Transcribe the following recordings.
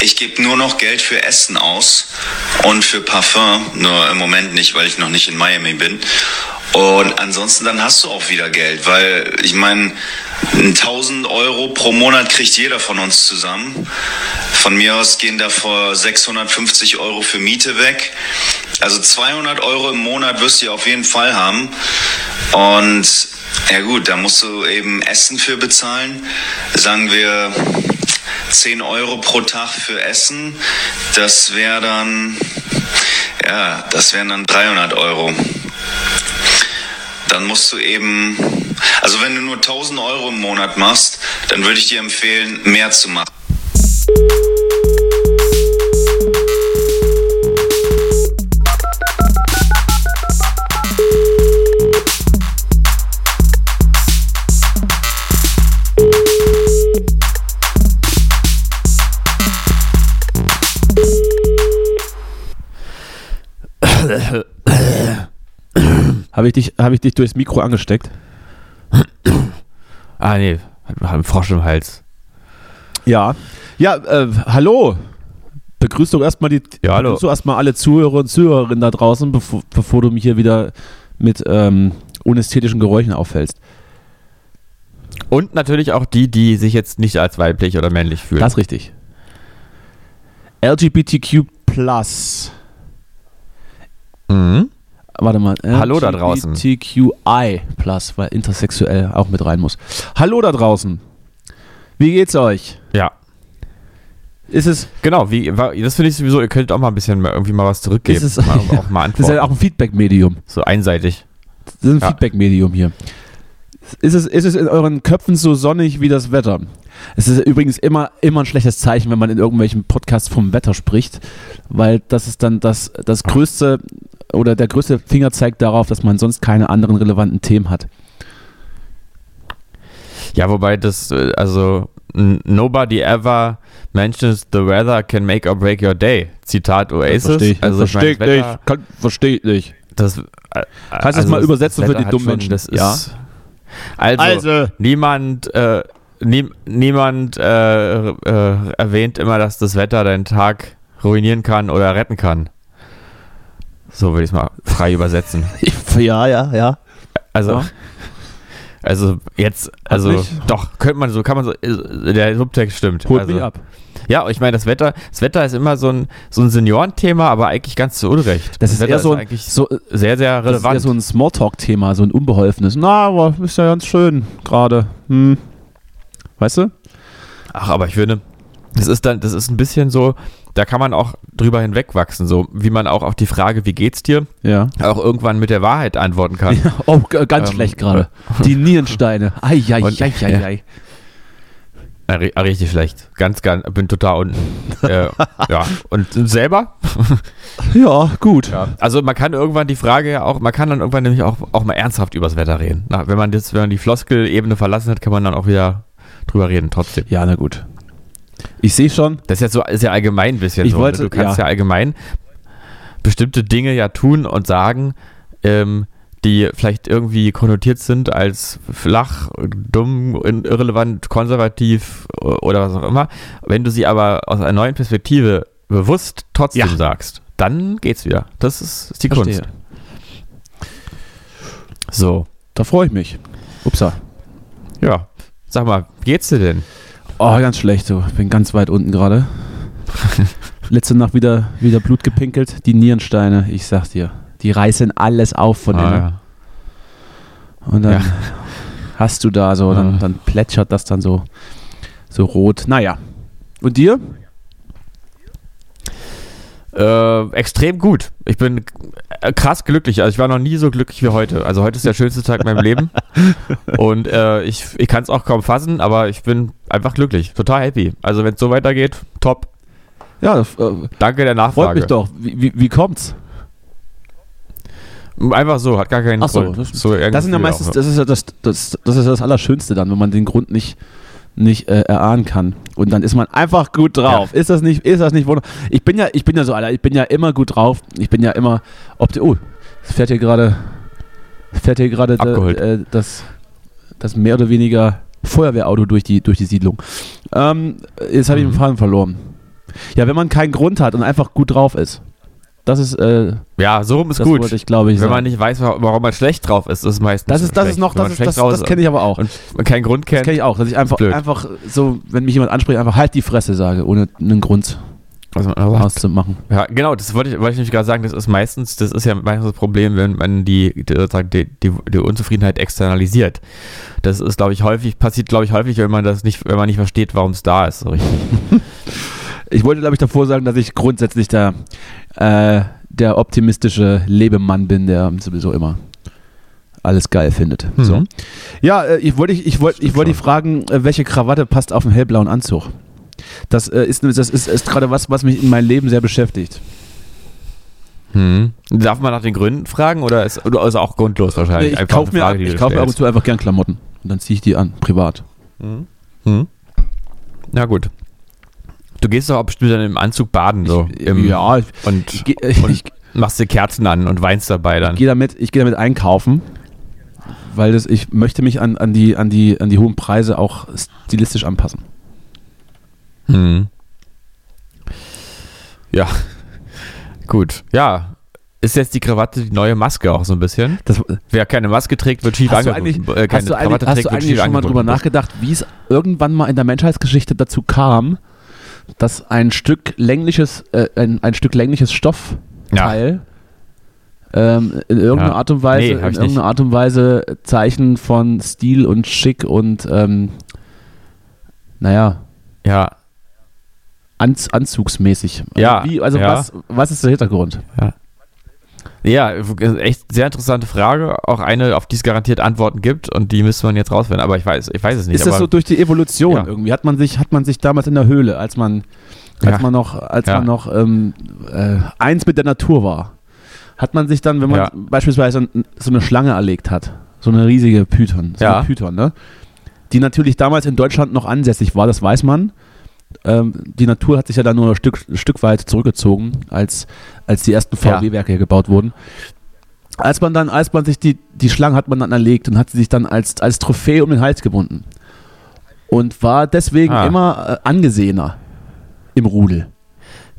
Ich gebe nur noch Geld für Essen aus und für Parfum, nur im Moment nicht, weil ich noch nicht in Miami bin. Und ansonsten dann hast du auch wieder Geld, weil ich meine, 1000 Euro pro Monat kriegt jeder von uns zusammen. Von mir aus gehen davor 650 Euro für Miete weg. Also 200 Euro im Monat wirst du auf jeden Fall haben. Und ja gut, da musst du eben Essen für bezahlen. Sagen wir 10 Euro pro Tag für Essen. Das wäre dann, ja, das wären dann 300 Euro. Dann musst du eben, also wenn du nur 1000 Euro im Monat machst, dann würde ich dir empfehlen, mehr zu machen. Habe ich, dich, hab ich dich durchs Mikro angesteckt? Ah, nee, hat einen Frosch im Hals. Ja. Ja, äh, hallo. Begrüßt doch erstmal die Ja, hallo. begrüßt doch erstmal alle Zuhörer und Zuhörerinnen da draußen, bevor, bevor du mich hier wieder mit ähm, unästhetischen Geräuschen auffällst. Und natürlich auch die, die sich jetzt nicht als weiblich oder männlich fühlen. Das ist richtig. LGBTQ Plus. mhm. Warte mal. Hallo da draußen. LGBTQI Plus, weil intersexuell auch mit rein muss. Hallo da draußen. Wie geht's euch? Ja. Ist es, Genau, wie, das finde ich sowieso, ihr könntet auch mal ein bisschen irgendwie mal was zurückgeben. ist es mal, auch mal das ist ja antworten. auch ein Feedback-Medium. so einseitig. Das ist ein Ja. Feedback-Medium hier. Ist es, ist es in euren Köpfen so sonnig wie das Wetter? Es ist übrigens immer, immer ein schlechtes Zeichen, wenn man in irgendwelchen Podcasts vom Wetter spricht, weil das ist dann das, das größte oder der größte Fingerzeig darauf, dass man sonst keine anderen relevanten Themen hat. Ja, wobei das, äh, also, nobody ever mentions the weather can make or break your day. Zitat Oasis. Verstehe ich, Also, ich verstehe ich das nicht. Kann, verstehe ich nicht. Das, äh, Kannst du es also mal übersetzen das für die dummen Menschen? Das ist, Ja. Also, Also. niemand, äh, nie, niemand äh, äh, erwähnt immer, dass das Wetter deinen Tag ruinieren kann oder retten kann. So würde ich es mal frei übersetzen. Ja, ja, ja. Also, Ja. also jetzt, also doch, könnte man so, kann man so, äh, der Subtext stimmt. Holt also, mich ab. Ja, ich meine, das Wetter, das Wetter ist immer so ein, so ein Seniorenthema, aber eigentlich ganz zu Unrecht. Das ist Wetter eher so, ein- eigentlich so, sehr, sehr das ist relevant. eher so ein Smalltalk-Thema, so ein unbeholfenes. Na, aber ist ja ganz schön gerade. Hm. Weißt du? Ach, aber ich finde, das ist dann, das ist ein bisschen so, da kann man auch drüber hinwegwachsen, so wie man auch auf die Frage, wie geht's dir, Ja. auch irgendwann mit der Wahrheit antworten kann. Oh, g- ganz Ähm, schlecht gerade. Die Nierensteine. Ei, ei, ei, ei, ja. ei. Ri- richtig schlecht. Ganz, ganz, bin total unten. äh, ja. Und selber? Ja, gut. Ja. Also man kann irgendwann die Frage ja auch, man kann dann irgendwann nämlich auch, auch mal ernsthaft übers Wetter reden. Na, wenn man das, wenn man die Floskel-Ebene verlassen hat, kann man dann auch wieder drüber reden, trotzdem. Ja, na gut. Ich sehe schon. Das ist ja so, ist ja allgemein ein bisschen Ich so. wollte- ne? Du kannst ja. ja. allgemein bestimmte Dinge ja tun und sagen, ähm, die vielleicht irgendwie konnotiert sind als flach, dumm, irrelevant, konservativ o- oder was auch immer. Wenn du sie aber aus einer neuen Perspektive bewusst trotzdem Ja. sagst, dann geht's wieder. Das ist, ist die Verstehe. Kunst. So, Da freue ich mich. Upsa. ja. Sag mal, wie geht's dir denn? Oh, ganz schlecht. So. Bin ganz weit unten gerade. Letzte Nacht wieder, wieder Blut gepinkelt. Die Nierensteine, ich sag dir. Die reißen alles auf von Ah, innen. ja. Und dann Ja. hast du da so, dann, dann plätschert das dann so, so rot. Naja. Und dir? Äh, extrem gut. Ich bin äh, krass glücklich. Also ich war noch nie so glücklich wie heute. Also heute ist der schönste Tag in meinem Leben. Und äh, ich, ich kann es auch kaum fassen, aber ich bin einfach glücklich. Total happy. Also wenn es so weitergeht, top. Ja, äh, Danke der Nachfrage. freut mich doch. Wie, wie, wie kommt's? Einfach so, hat gar keinen Ach so, Grund. das- so Das sind ja auch, meistens, das ist ja das, das, das ist ja das Allerschönste dann, wenn man den Grund nicht, nicht äh, erahnen kann. Und dann ist man einfach gut drauf. Ist das nicht, ist das nicht wunderbar? Ich bin ja, ich bin ja so, Alter, ich bin ja immer gut drauf. Ich bin ja immer opti Oh, es fährt hier gerade, fährt hier gerade Abgeholt. äh, das, das mehr oder weniger Feuerwehrauto durch die, durch die Siedlung. Ähm, jetzt habe ich den Mhm. Faden verloren. Ja, wenn man keinen Grund hat und einfach gut drauf ist. Das ist, äh, Ja, so rum ist das gut. wollte ich, glaube ich, Wenn sagen. man nicht weiß, wa- warum man schlecht drauf ist, ist meistens das ist, das schlecht. ist noch, das, ist, das, das kenne ich aber auch. und keinen Grund Das kennt. kenne ich auch, dass ich einfach, Blöd. einfach so, wenn mich jemand anspricht, einfach halt die Fresse sage, ohne einen Grund sagt. auszumachen. Ja, genau, das wollte ich, wollte ich nämlich gerade sagen, das ist meistens, das ist ja meistens das Problem, wenn man die, die, die, die Unzufriedenheit externalisiert. Das ist, glaube ich, häufig, passiert, glaube ich, häufig, wenn man das nicht, wenn man nicht versteht, warum es da ist. So richtig. Ich wollte, glaube ich, davor sagen, dass ich grundsätzlich der, äh, der optimistische Lebemann bin, der sowieso immer alles geil findet. Mhm. So. Ja, äh, ich wollte ich, ich wollte ich wollte dich fragen, äh, welche Krawatte passt auf einen hellblauen Anzug? Das äh, ist das ist, ist gerade was, was mich in meinem Leben sehr beschäftigt. Hm. Darf man nach den Gründen fragen oder ist, oder ist auch grundlos wahrscheinlich? ich Einfach kaufe mir, Frage, ich du kauf mir ab und zu einfach gern Klamotten und dann ziehe ich die an, privat. Hm? Na gut. Du gehst doch auch bestimmt dann im Anzug baden, so. Ich- im, ja, ich, Und, ich, geh- ich, und ich, machst dir Kerzen an und weinst dabei dann. gehe damit, ich gehe damit einkaufen, weil das, ich möchte mich an, an, die, an, die, an die hohen Preise auch stilistisch anpassen. Hm. Ja. Gut. Ja. Ist jetzt die Krawatte die neue Maske auch so ein bisschen? Das, Wer keine Maske trägt, wird schief hast du eigentlich, äh, keine hast du eigentlich, Krawatte hast trägt, du wird eigentlich schon mal drüber nachgedacht, wie es irgendwann mal in der Menschheitsgeschichte dazu kam, dass ein Stück längliches, äh, ein, ein Stück längliches Stoffteil ähm, in irgendeiner Ja. Art und Weise, Nee, in ich nicht. irgendeiner Art und Weise Zeichen von Stil und Schick und ähm, naja, Ja, Anz anzugsmäßig. Ja, Wie, also ja. was, was ist der Hintergrund? Ja, echt sehr interessante Frage. Auch eine, auf die es garantiert Antworten gibt und die müsste man jetzt rausfinden. Aber ich weiß, ich weiß es nicht. ist das so durch die Evolution Ja. irgendwie? Hat man sich, hat man sich damals in der Höhle, als man, als Ja. man noch, als Ja. man noch ähm, äh, eins mit der Natur war, hat man sich dann, wenn man Ja. beispielsweise so eine Schlange erlegt hat, so eine riesige Python, so Ja. eine Python, ne? Die natürlich damals in Deutschland noch ansässig war, das weiß man. Ähm, die Natur hat sich ja dann nur ein Stück, ein Stück weit zurückgezogen, als, als die ersten. VW-Werke hier gebaut wurden. Als man dann, als man sich die, die Schlange hat man dann erlegt und hat sie sich dann als, als Trophäe um den Hals gebunden. Und war deswegen Ah. immer äh, angesehener im Rudel.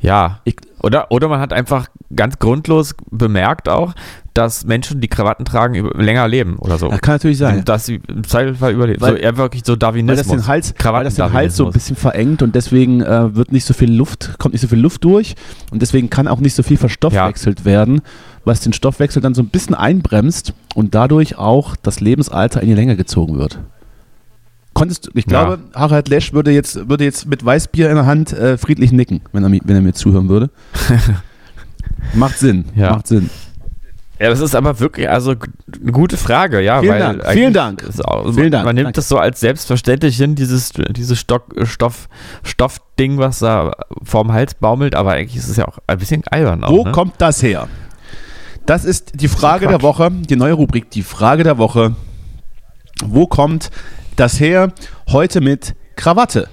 ja. Ich, Oder, oder man hat einfach ganz grundlos bemerkt auch, dass Menschen, die Krawatten tragen, über, länger leben oder so. das kann natürlich sein. Dass sie im Zweifelsfall überleben. Weil- so eher wirklich so Weil das Darwinismus. den Hals, weil das den Hals so ein bisschen verengt und deswegen äh, wird nicht so viel Luft, kommt nicht so viel Luft durch und deswegen kann auch nicht so viel verstoffwechselt werden, was den Stoffwechsel dann so ein bisschen einbremst und dadurch auch das Lebensalter in die Länge gezogen wird. Konntest ich Ja. glaube, Harald Lesch würde jetzt, würde jetzt mit Weißbier in der Hand äh, friedlich nicken, wenn er, wenn er mir zuhören würde. macht Sinn, Ja. macht Sinn. Ja, das ist aber wirklich also eine gute Frage, ja. Vielen weil Dank, vielen Dank. ist Auch, Vielen Dank, Man nimmt danke. das so als selbstverständlich hin, dieses, dieses Stock, Stoff, Stoffding, was da vorm Hals baumelt, aber eigentlich ist es ja auch ein bisschen albern. Auch, Wo ne? kommt das her? Das ist die Frage der Quatsch. Woche, die neue Rubrik, die Frage der Woche. Wo kommt das her? Heute mit Krawatte.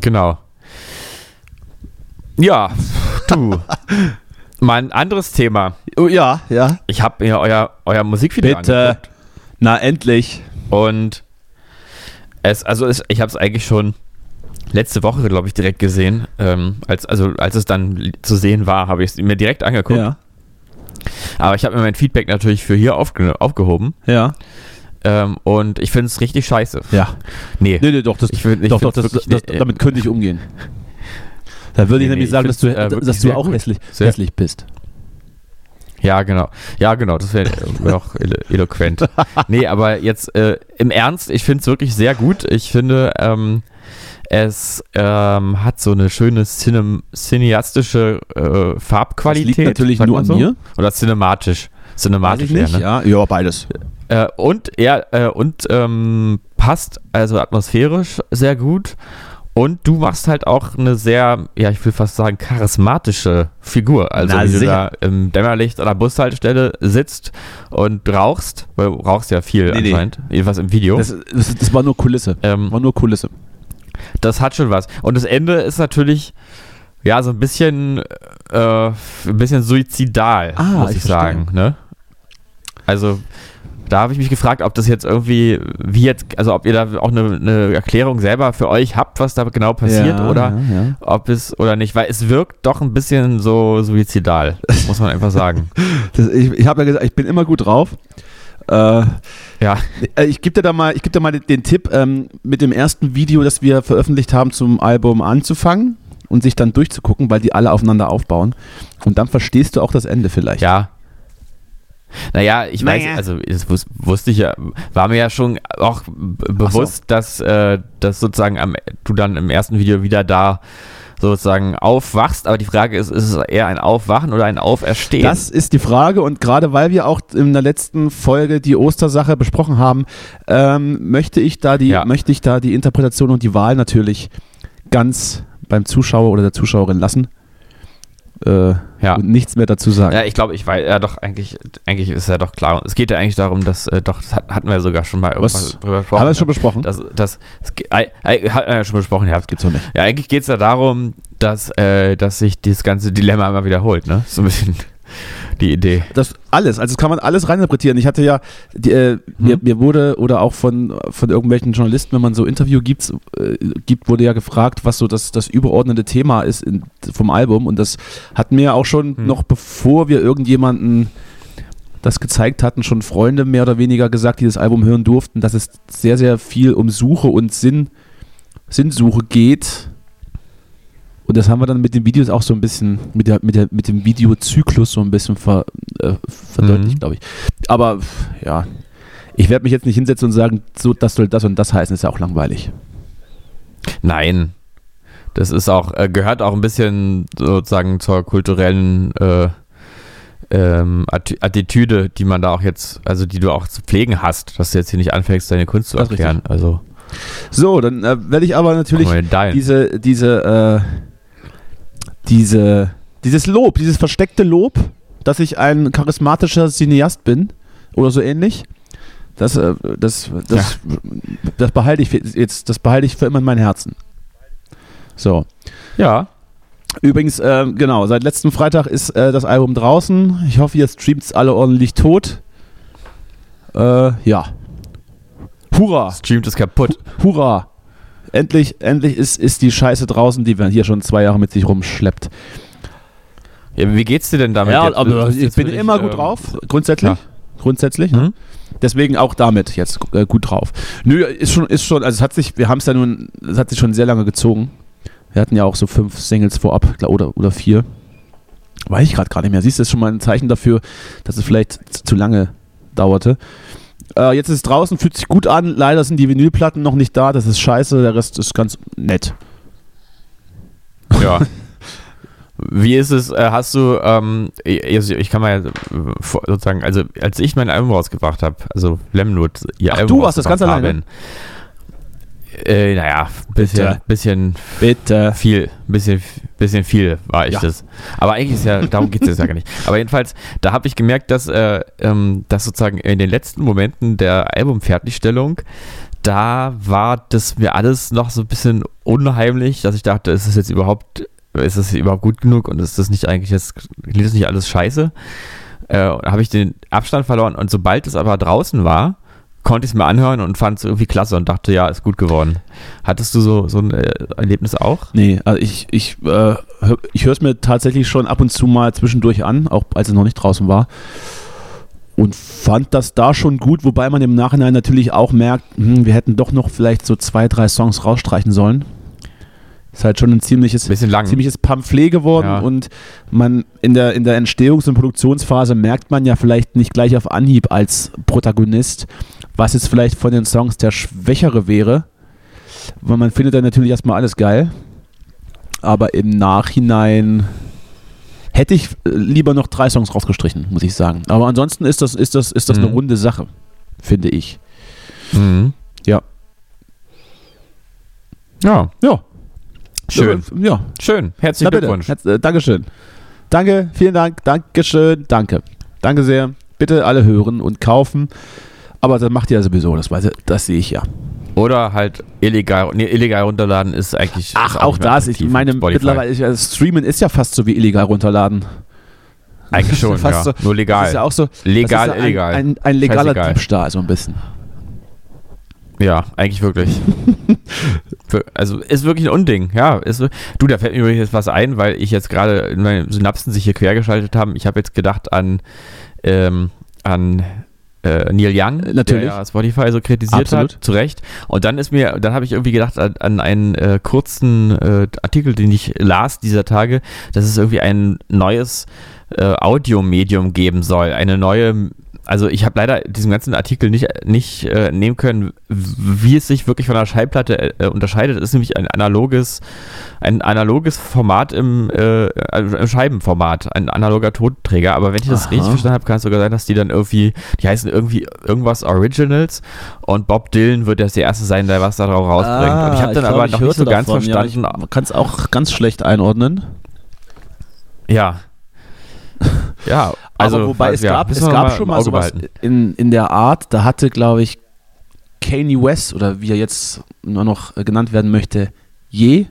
Genau. Ja, du. Mal ein anderes Thema. Oh, ja, ja. Ich habe mir euer, euer Musikvideo Bitte. angeguckt Na, endlich. und es, also es, ich habe es eigentlich schon letzte Woche, glaube ich, direkt gesehen. Ähm, als, also als es dann zu sehen war, habe ich es mir direkt angeguckt. Ja, Aber ich habe mir mein Feedback natürlich für hier aufge aufgehoben. ja, Ähm, und ich finde es richtig scheiße. ja. Nee. Nee, nee, doch, das, Ich find- ich doch, doch, das, das, nee, damit könnte ich umgehen. Da würde ich Nee, nämlich nee, sagen, ich dass du, äh, dass du auch gut. hässlich, Sehr- hässlich bist. Ja, genau. Ja, genau. Das wäre wär auch elo eloquent. nee, aber jetzt äh, im Ernst, ich finde es wirklich sehr gut. Ich finde, ähm, es ähm, hat so eine schöne cinem cineastische äh, Farbqualität. Das liegt natürlich nur an so. mir. Oder cinematisch. Cinematisch, ich nicht. eher, ne? Ja, ja, beides. Äh, und ja, äh, und ähm, passt also atmosphärisch sehr gut. Und du machst halt auch eine sehr, ja, ich will fast sagen, charismatische Figur. Also Na, wie du sicher. da im Dämmerlicht an der Bushaltestelle sitzt und rauchst, weil du rauchst ja viel Nee, nee. anscheinend, jedenfalls im Video. Das, das, das war nur Kulisse. ähm, War nur Kulisse. das hat schon was. Und das Ende ist natürlich, ja, so ein bisschen, äh, ein bisschen suizidal, Ah, muss ich ich, sagen. Ne? Also, da habe ich mich gefragt, ob das jetzt irgendwie, wie jetzt, also ob ihr da auch eine, eine Erklärung selber für euch habt, was da genau passiert Ja, oder ja, ja. ob es oder nicht, weil es wirkt doch ein bisschen so suizidal, muss man einfach sagen. Das, ich ich habe ja gesagt, ich bin immer gut drauf. Äh, Ja, Äh, Ich gebe dir da mal, ich geb dir mal den, den Tipp, ähm, mit dem ersten Video, das wir veröffentlicht haben, zum Album anzufangen und sich dann durchzugucken, weil die alle aufeinander aufbauen. Und dann verstehst du auch das Ende vielleicht. ja. Naja, ich weiß, Naja. also das wus wusste ich ja, war mir ja schon auch bewusst, dass, äh, dass sozusagen am, du dann im ersten Video wieder da sozusagen aufwachst, aber die Frage ist, ist es eher ein Aufwachen oder ein Auferstehen? Das ist die Frage und gerade weil wir auch in der letzten Folge die Ostersache besprochen haben, ähm, möchte ich da die, Ja. möchte ich da die Interpretation und die Wahl natürlich ganz beim Zuschauer oder der Zuschauerin lassen äh, Ja. und nichts mehr dazu sagen. Ja, ich glaube, ich weiß, ja doch, eigentlich, eigentlich ist ja doch klar. Es geht ja eigentlich darum, dass, äh, doch, das hat- hatten wir sogar schon mal irgendwas Was? drüber gesprochen. haben wir es schon besprochen? Das, das, das, ge- ei- ei- hat er ja schon besprochen, ja. gibt's doch nicht. Ja, eigentlich geht es ja darum, dass, äh, dass sich dieses ganze Dilemma immer wiederholt, ne? So ein bisschen die Idee. Das alles, also das kann man alles reininterpretieren. Ich hatte ja, die, äh, mir, Hm. mir wurde oder auch von, von irgendwelchen Journalisten, wenn man so Interview gibt, äh, gibt, wurde ja gefragt, was so das, das überordnete Thema ist in, vom Album. Und das hat mir auch schon Hm. noch bevor wir irgendjemanden das gezeigt hatten, schon Freunde mehr oder weniger gesagt, die das Album hören durften, dass es sehr, sehr viel um Suche und Sinn, Sinnsuche geht. Und das haben wir dann mit den Videos auch so ein bisschen, mit, der, mit, der, mit dem Videozyklus so ein bisschen ver, äh, verdeutlicht, Mhm. glaube ich. Aber ja, ich werde mich jetzt nicht hinsetzen und sagen, so, das soll das und das heißen, ist ja auch langweilig. Nein. Das ist auch, äh, gehört auch ein bisschen sozusagen zur kulturellen äh, ähm, Atti- Attitüde, die man da auch jetzt, also die du auch zu pflegen hast, dass du jetzt hier nicht anfängst, deine Kunst zu erklären. Also, So, dann äh, werde ich aber natürlich diese, diese, äh, diese, dieses Lob, dieses versteckte Lob, dass ich ein charismatischer Cineast bin oder so ähnlich. Das, äh, das, das, das behalte ich für- jetzt, das behalte ich für immer in meinem Herzen. So. ja. Übrigens, äh, genau, seit letzten Freitag ist äh, das Album draußen. Ich hoffe, ihr streamt es alle ordentlich tot. Äh, ja. Hurra! Streamt ist kaputt. Hurra! Endlich, endlich ist, ist die Scheiße draußen, die man hier schon zwei Jahre mit sich rumschleppt. Ja, wie geht's dir denn damit? ja, jetzt? aber ich bin dich, immer gut ähm, drauf, grundsätzlich. ja. Grundsätzlich. Ne? Mhm. Deswegen auch damit jetzt äh, gut drauf. Nö, ist schon, ist schon, also es hat sich, wir haben es ja nun, es hat sich schon sehr lange gezogen. Wir hatten ja auch so fünf Singles vorab, oder, oder vier. Weiß ich gerade gar nicht mehr. Siehst du, das ist schon mal ein Zeichen dafür, dass es vielleicht zu lange dauerte. Äh, jetzt ist es draußen, fühlt sich gut an. Leider sind die Vinylplatten noch nicht da. Das ist scheiße. Der Rest ist ganz nett. Ja. Wie ist es, äh, hast du, ähm, ich kann mal äh, sozusagen, also als ich mein Album rausgebracht habe, also Lemnut, ihr Ach, Album du warst das ganz alleine? Äh, naja, bisschen, Bitte. bisschen Bitte. viel, bisschen, bisschen viel war ich Ja. das. Aber eigentlich ist ja, darum geht es jetzt ja gar nicht. Aber jedenfalls, da habe ich gemerkt, dass, äh, ähm, dass sozusagen in den letzten Momenten der Albumfertigstellung, da war das mir alles noch so ein bisschen unheimlich, dass ich dachte, ist das jetzt überhaupt, ist das überhaupt gut genug und ist das nicht eigentlich jetzt, klingt das nicht alles scheiße? Äh, habe ich den Abstand verloren und sobald es aber draußen war, konnte ich es mir anhören und fand es irgendwie klasse und dachte, ja, ist gut geworden. Hattest du so, so ein äh, Erlebnis auch? Nee, also ich, ich, äh, ich höre es mir tatsächlich schon ab und zu mal zwischendurch an, auch als es noch nicht draußen war. Und fand das da schon gut, wobei man im Nachhinein natürlich auch merkt, hm, wir hätten doch noch vielleicht so zwei, drei Songs rausstreichen sollen. Ist halt schon ein ziemliches, Bisschen lang. ziemliches Pamphlet geworden Ja. und man in der, in der Entstehungs- und Produktionsphase merkt man ja vielleicht nicht gleich auf Anhieb als Protagonist, was jetzt vielleicht von den Songs der schwächere wäre. Weil man findet dann natürlich erstmal alles geil. Aber im Nachhinein hätte ich äh, lieber noch drei Songs rausgestrichen, muss ich sagen. Aber ansonsten ist das, ist das, ist das eine Mhm. runde Sache, finde ich. Mhm. Ja. Ja, Ja. schön. Ja, Schön. Herzlichen Na. Glückwunsch. Herz, äh, Dankeschön. Danke, vielen Dank, Dankeschön, danke. Danke sehr. Bitte alle hören und kaufen. Aber das macht ihr ja sowieso, das, weiß das sehe ich ja. Oder halt illegal, nee, illegal runterladen ist eigentlich. Ach, ist auch mehr das. Ich meine, Spotify. mittlerweile ist ja Streamen ist ja fast so wie illegal runterladen. Eigentlich schon, Fast ja. so- Nur legal. Das ist ja auch so. Legal, ja illegal. Ein, ein, ein legaler Scheißegal. Diebstahl, so ein bisschen. Ja, eigentlich wirklich. Also ist wirklich ein Unding, ja. Ist, du, da fällt mir übrigens jetzt was ein, weil ich jetzt gerade meine Synapsen sich hier quergeschaltet haben. Ich habe jetzt gedacht an, ähm, an äh, Neil Young, natürlich. der ja Spotify so kritisiert Absolut. hat, zu Recht. Und dann ist mir, dann habe ich irgendwie gedacht an, an einen äh, kurzen äh, Artikel, den ich las dieser Tage, dass es irgendwie ein neues äh, Audiomedium geben soll, eine neue also ich habe leider diesen ganzen Artikel nicht, nicht äh, nehmen können, wie es sich wirklich von einer Schallplatte äh, unterscheidet. Es ist nämlich ein analoges, ein analoges Format im, äh, im Scheibenformat, ein analoger Tonträger. Aber wenn ich das Aha. richtig verstanden habe, kann es sogar sein, dass die dann irgendwie, die heißen irgendwie irgendwas Originals und Bob Dylan wird jetzt der Erste sein, der was da drauf rausbringt. und ich habe dann aber noch nicht so ganz verstanden. Ja, ich kann es auch ganz schlecht einordnen. Ja. Ja, also Aber wobei es ja, gab, es gab schon mal sowas behalten. in, in der Art, da hatte, glaube ich, Kanye West oder wie er jetzt nur noch äh, genannt werden möchte, je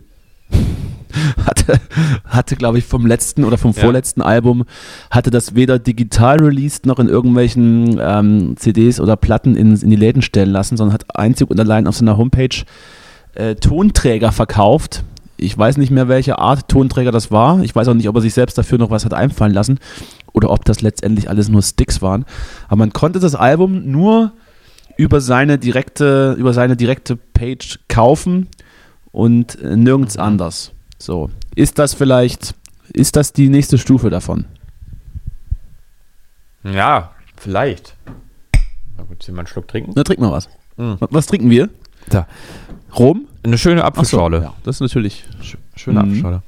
hatte, hatte glaube ich, vom letzten oder vom Ja. vorletzten Album, hatte das weder digital released noch in irgendwelchen ähm, CDs oder Platten in, in die Läden stellen lassen, sondern hat einzig und allein auf seiner Homepage äh, Tonträger verkauft. Ich weiß nicht mehr, welche Art Tonträger das war. Ich weiß auch nicht, ob er sich selbst dafür noch was hat einfallen lassen oder ob das letztendlich alles nur Sticks waren. Aber man konnte das Album nur über seine direkte, über seine direkte Page kaufen und äh, nirgends anders. So. Ist das vielleicht, ist das die nächste Stufe davon? Ja, vielleicht. Na gut, mal einen Schluck trinken. Na, trink mal was. Mhm. Was- trinken wir? Da. Rom? Eine schöne Ach so, Apfelschorle. Ja, das ist natürlich. Sch- Schöne Mhm. Apfelschorle.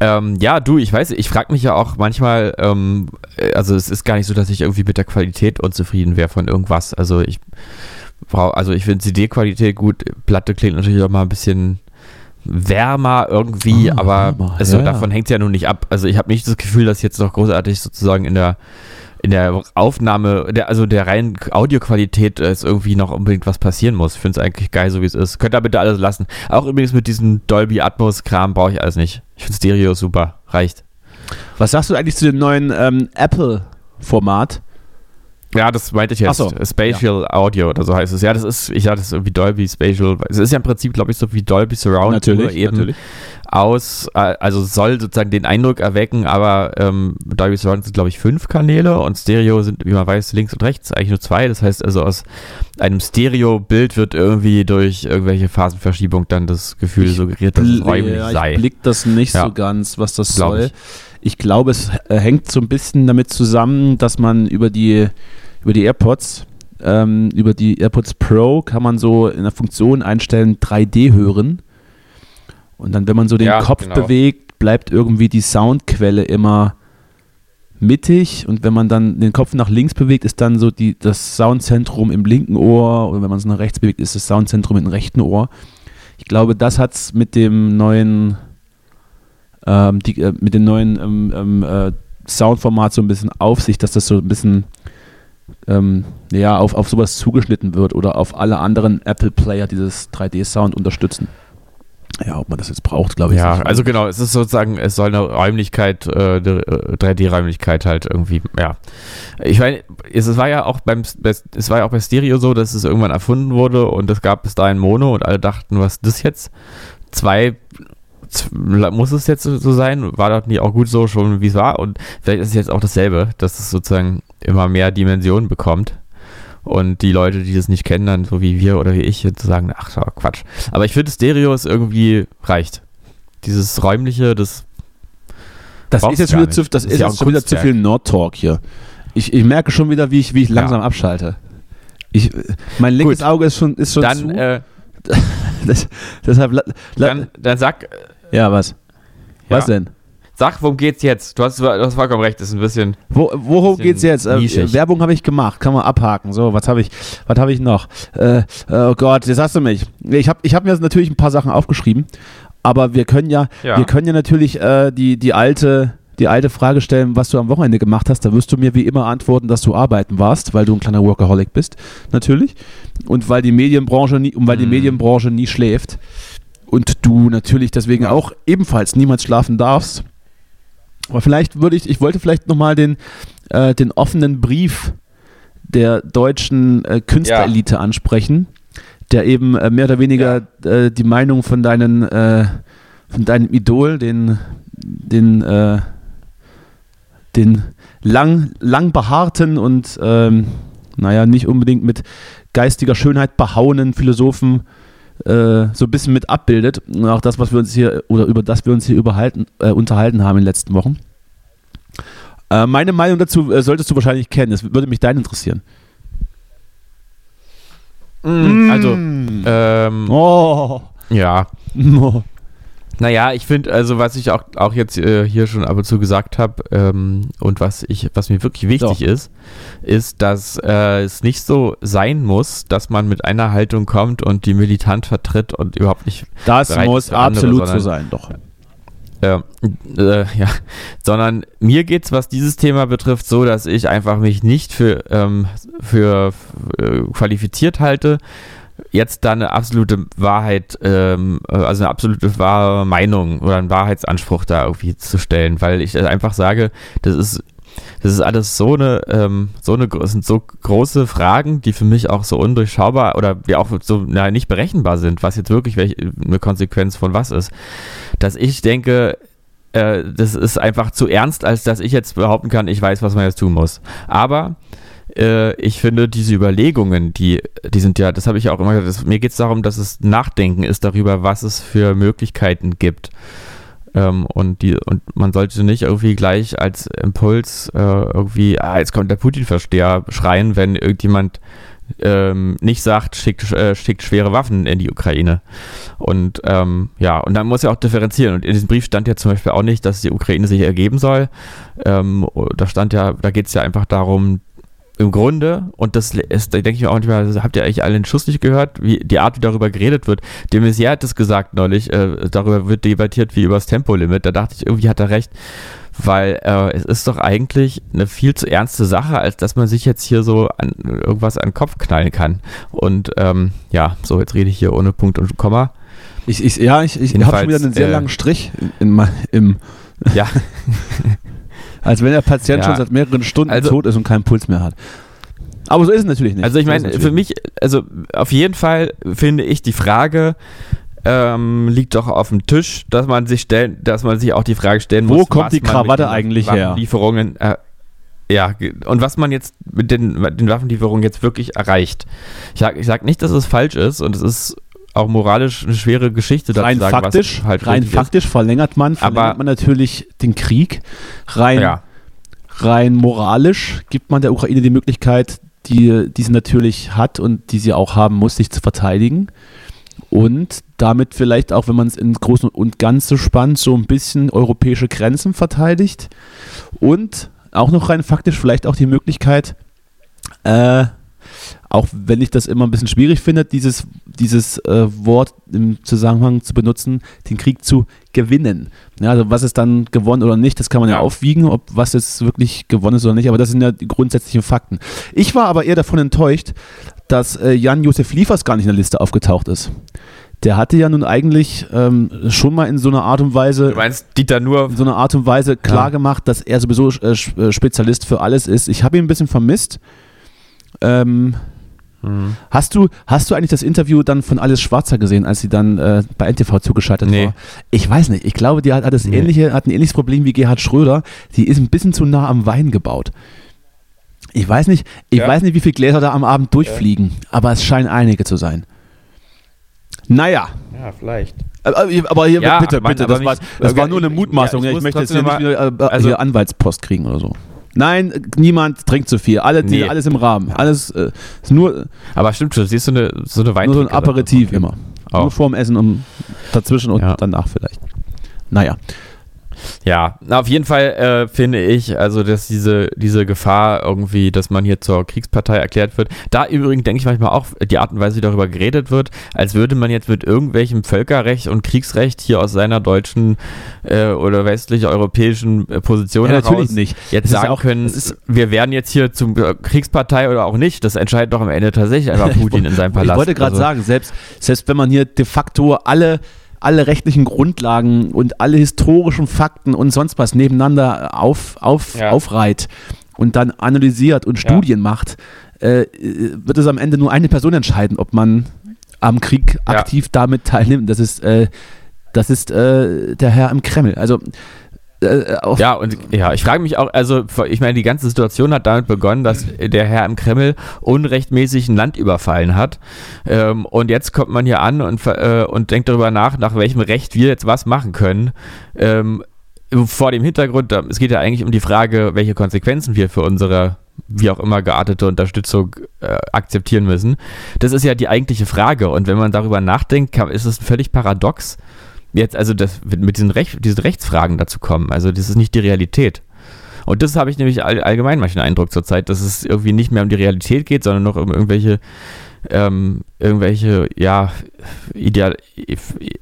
Ähm, ja, du, ich weiß, ich frage mich ja auch manchmal, ähm, äh, also es ist gar nicht so, dass ich irgendwie mit der Qualität unzufrieden wäre von irgendwas. Also ich brauche, also ich finde CD-Qualität gut, Platte klingt natürlich auch mal ein bisschen wärmer irgendwie, Ah, aber wärmer, also ja. davon hängt es ja nun nicht ab. Also ich habe nicht das Gefühl, dass jetzt noch großartig sozusagen in der in der Aufnahme, der, also der reinen Audioqualität äh, ist irgendwie noch unbedingt was passieren muss. Ich finde es eigentlich geil, so wie es ist. Könnt ihr bitte alles lassen. Auch übrigens mit diesem Dolby Atmos Kram brauche ich alles nicht. Ich finde Stereo super. Reicht. Was sagst du eigentlich zu dem neuen ähm, Apple-Format? Ja, das meinte ich jetzt. So, Spatial Audio oder so heißt es. Ja, das ist, ich hatte es irgendwie Dolby Spatial. Es ist ja im Prinzip, glaube ich, so wie Dolby Surround. nur eben aus, äh, also soll sozusagen den Eindruck erwecken, aber ähm, Dolby Surround sind, glaube ich, fünf Kanäle und Stereo sind, wie man weiß, links und rechts, eigentlich nur zwei. Das heißt also, aus einem Stereo-Bild wird irgendwie durch irgendwelche Phasenverschiebung dann das Gefühl Ich suggeriert, dass es räumlich ja, sei. Ich blick das nicht Ja. so ganz, was das Glaub soll. ich. Ich. glaube, es äh, hängt so ein bisschen damit zusammen, dass man über die, über die AirPods, ähm, über die AirPods Pro kann man so in der Funktion einstellen 3D hören. Und dann, wenn man so den Ja, Kopf genau. bewegt, bleibt irgendwie die Soundquelle immer mittig und wenn man dann den Kopf nach links bewegt, ist dann so die, das Soundzentrum im linken Ohr oder wenn man es nach rechts bewegt, ist das Soundzentrum im rechten Ohr. Ich glaube, das hat es mit dem neuen, ähm, die, äh, mit dem neuen ähm, ähm, äh, Soundformat so ein bisschen auf sich, dass das so ein bisschen ähm, ja, auf, auf sowas zugeschnitten wird oder auf alle anderen Apple-Player dieses 3D-Sound unterstützen. Ja, ob man das jetzt braucht, glaube ich. Ja, also genau, es ist sozusagen, es soll eine Räumlichkeit, äh, eine, äh, 3D-Räumlichkeit halt irgendwie, ja. Ich meine, es, war ja auch beim, es war ja auch bei Stereo so, dass es irgendwann erfunden wurde und es gab bis dahin Mono und alle dachten, was ist das jetzt? Zwei, muss es jetzt so sein? War das nicht auch gut so, schon wie es war? Und vielleicht ist es jetzt auch dasselbe, dass es sozusagen immer mehr Dimensionen bekommt. Und die Leute, die das nicht kennen, dann so wie wir oder wie ich, jetzt sagen, ach, Quatsch. Aber ich finde, Stereo ist irgendwie reicht. Dieses räumliche, das Das ist jetzt wieder zu, das Das ist ja jetzt schon wieder zu viel Nord-Talk hier. Ich, ich merke schon wieder, wie ich, wie ich langsam abschalte. Ich, mein linkes Gut. Auge ist schon, ist schon dann, zu. äh, das, deshalb, dann, dann sag, ja, was? Was ja. denn? Sag, worum geht's jetzt? Du hast, du hast vollkommen recht, das ist ein bisschen. Wo, worum Bisschen geht's jetzt? Äh. Werbung habe ich gemacht, kann man abhaken. So, was habe ich, was habe ich noch? Äh, oh Gott, jetzt hast du mich. Ich habe ich hab mir natürlich ein paar Sachen aufgeschrieben, aber wir können ja, Ja. wir können ja natürlich äh, die, die alte, die alte Frage stellen, was du am Wochenende gemacht hast. Da wirst du mir wie immer antworten, dass du arbeiten warst, weil du ein kleiner Workaholic bist, natürlich. Und weil die Medienbranche nie, und weil die Mhm. Medienbranche nie schläft. Und du natürlich deswegen auch ebenfalls niemals schlafen darfst. Aber vielleicht würde ich, ich wollte vielleicht nochmal den, äh, den offenen Brief der deutschen äh, Künstlerelite ansprechen, der eben äh, mehr oder weniger äh, die Meinung von deinen, äh, von deinem Idol, den, den, äh, den lang, lang behaarten und ähm, naja, nicht unbedingt mit geistiger Schönheit behauenen Philosophen äh, so ein bisschen mit abbildet. Und auch das, was wir uns hier oder über das wir uns hier überhalten, äh, unterhalten haben in den letzten Wochen. Äh, meine Meinung dazu äh, solltest du wahrscheinlich kennen. Es würde mich dein interessieren. Mm, also, ähm, Oh. ja. oh. Naja, ich finde, also was ich auch, auch jetzt äh, hier schon ab und zu gesagt habe ähm, und was ich, was mir wirklich wichtig So. ist, ist, dass äh, es nicht so sein muss, dass man mit einer Haltung kommt und die militant vertritt und überhaupt nicht Das muss für andere, absolut so sondern- sein, doch. äh, ja, sondern mir geht's, was dieses Thema betrifft, so, dass ich einfach mich nicht für, ähm, für äh, qualifiziert halte, jetzt da eine absolute Wahrheit, ähm, äh, also eine absolute wahre Meinung oder einen Wahrheitsanspruch da irgendwie zu stellen, weil ich einfach sage, das ist das ist alles so eine, ähm, so eine, sind so große Fragen, die für mich auch so undurchschaubar oder die auch so na, nicht berechenbar sind, was jetzt wirklich welche, eine Konsequenz von was ist, dass ich denke, äh, das ist einfach zu ernst, als dass ich jetzt behaupten kann, ich weiß, was man jetzt tun muss. Aber äh, ich finde, diese Überlegungen, die, die sind ja, das habe ich ja auch immer gesagt, das, mir geht es darum, dass es Nachdenken ist darüber, was es für Möglichkeiten gibt. Ähm, und, die, und man sollte nicht irgendwie gleich als Impuls äh, irgendwie, ah, jetzt kommt der Putin-Versteher schreien, wenn irgendjemand ähm, nicht sagt, schickt, äh, schickt schwere Waffen in die Ukraine. Und ähm, ja, und dann muss ja auch differenzieren. Und in diesem Brief stand ja zum Beispiel auch nicht, dass die Ukraine sich ergeben soll. Ähm, da stand ja, da geht es ja einfach darum, im Grunde, und das ist, da denke ich mir auch nicht mehr, habt ihr eigentlich alle den Schuss nicht gehört, wie die Art, wie darüber geredet wird. De Maizière hat es gesagt neulich, äh, darüber wird debattiert wie über das Tempolimit. Da dachte ich, irgendwie hat er recht, weil äh, es ist doch eigentlich eine viel zu ernste Sache, als dass man sich jetzt hier so an irgendwas an den Kopf knallen kann. Und ähm, ja, so, jetzt rede ich hier ohne Punkt und Komma. Ich, ich, ja, ich, ich habe schon wieder einen sehr äh, langen Strich in, in, im, Ja, als wenn der Patient Ja. schon seit mehreren Stunden Also- tot ist und keinen Puls mehr hat. Aber so ist es natürlich nicht. Also ich So meine, es für mich, also auf jeden Fall finde ich die Frage ähm, liegt doch auf dem Tisch, dass man sich stellen, dass man sich auch die Frage stellen Wo muss, kommt was die Krawatte eigentlich her? Waffenlieferungen, äh, ja, und was man jetzt mit den, mit den Waffenlieferungen jetzt wirklich erreicht. Ich sag, ich sag nicht, dass es falsch ist und es ist auch moralisch eine schwere Geschichte dazu rein sagen, faktisch, halt rein faktisch verlängert man, verlängert Aber- man natürlich den Krieg. Rein, ist. Ja, rein moralisch gibt man der Ukraine die Möglichkeit, die, die sie natürlich hat und die sie auch haben muss, sich zu verteidigen. Und damit vielleicht auch, wenn man es ins Großen und Ganze spannt, so ein bisschen europäische Grenzen verteidigt. Und auch noch rein faktisch vielleicht auch die Möglichkeit, äh, auch wenn ich das immer ein bisschen schwierig finde, dieses, dieses äh, Wort im Zusammenhang zu benutzen, den Krieg zu gewinnen. Ja, also was ist dann gewonnen oder nicht, das kann man ja, Ja. aufwiegen, ob was jetzt wirklich gewonnen ist oder nicht, aber das sind ja die grundsätzlichen Fakten. Ich war aber eher davon enttäuscht, dass äh, Jan-Josef Liefers gar nicht in der Liste aufgetaucht ist. Der hatte ja nun eigentlich ähm, schon mal in so einer Art und Weise du meinst Dieter nur, in so einer Art und Weise klar gemacht, dass er sowieso äh, äh, Spezialist für alles ist. Ich habe ihn ein bisschen vermisst. Ähm, Hm. hast, du, hast du eigentlich das Interview dann von Alice Schwarzer gesehen, als sie dann äh, bei NTV zugeschaltet Nee. war? Ich weiß nicht. Ich glaube, die hat, hat, das Nee. ähnliche, hat ein ähnliches Problem wie Gerhard Schröder. Die ist ein bisschen zu nah am Wein gebaut. Ich weiß nicht, ich Ja. weiß nicht, wie viele Gläser da am Abend durchfliegen, aber es scheinen einige zu sein. Naja, ja, vielleicht. aber aber hier, Ja, bitte, Mann, bitte, das, war, das war nur eine Mutmaßung. ja, Ja, ich ich, möchte jetzt hier trotzdem nicht wieder, äh, also- hier Anwaltspost kriegen oder so. Nein, niemand trinkt zu viel. Alle, die, Nee. alles im Rahmen. Alles äh, ist nur, Aber stimmt schon, siehst du eine, so eine nur so ein. Aperitif immer. Auch. Nur vorm Essen und dazwischen und Ja. danach vielleicht. Naja. Ja, na, auf jeden Fall äh, finde ich, also dass diese, diese Gefahr irgendwie, dass man hier zur Kriegspartei erklärt wird. Da übrigens denke ich manchmal auch die Art und Weise, wie darüber geredet wird, als würde man jetzt mit irgendwelchem Völkerrecht und Kriegsrecht hier aus seiner deutschen äh, oder westlich-europäischen äh, Position Ja, heraus natürlich nicht. jetzt Das sagen auch- können, ist- wir werden jetzt hier zum äh, Kriegspartei oder auch nicht. Das entscheidet doch am Ende tatsächlich einfach Putin in seinem Palast. Ich wollte gerade Also, sagen, selbst, selbst wenn man hier de facto alle, alle rechtlichen Grundlagen und alle historischen Fakten und sonst was nebeneinander auf, auf, Ja. aufreiht und dann analysiert und Ja. Studien macht, äh, wird es am Ende nur eine Person entscheiden, ob man am Krieg Ja. aktiv damit teilnimmt. Das ist, äh, das ist äh, der Herr im Kreml. Also äh, Ja, und ja, ich frage mich auch, also ich meine, die ganze Situation hat damit begonnen, dass der Herr im Kreml unrechtmäßig ein Land überfallen hat. Ähm, und jetzt kommt man hier an und, äh, und denkt darüber nach, nach welchem Recht wir jetzt was machen können. Ähm, vor dem Hintergrund, es geht ja eigentlich um die Frage, welche Konsequenzen wir für unsere wie auch immer geartete Unterstützung äh, akzeptieren müssen. Das ist ja die eigentliche Frage. Und wenn man darüber nachdenkt, ist es völlig paradox, jetzt also das, mit diesen, Rech, diesen Rechtsfragen dazu kommen. Also das ist nicht die Realität. Und das habe ich nämlich all, allgemein manchen Eindruck zurzeit, dass es irgendwie nicht mehr um die Realität geht, sondern noch um irgendwelche, ähm, irgendwelche, ja, ideal,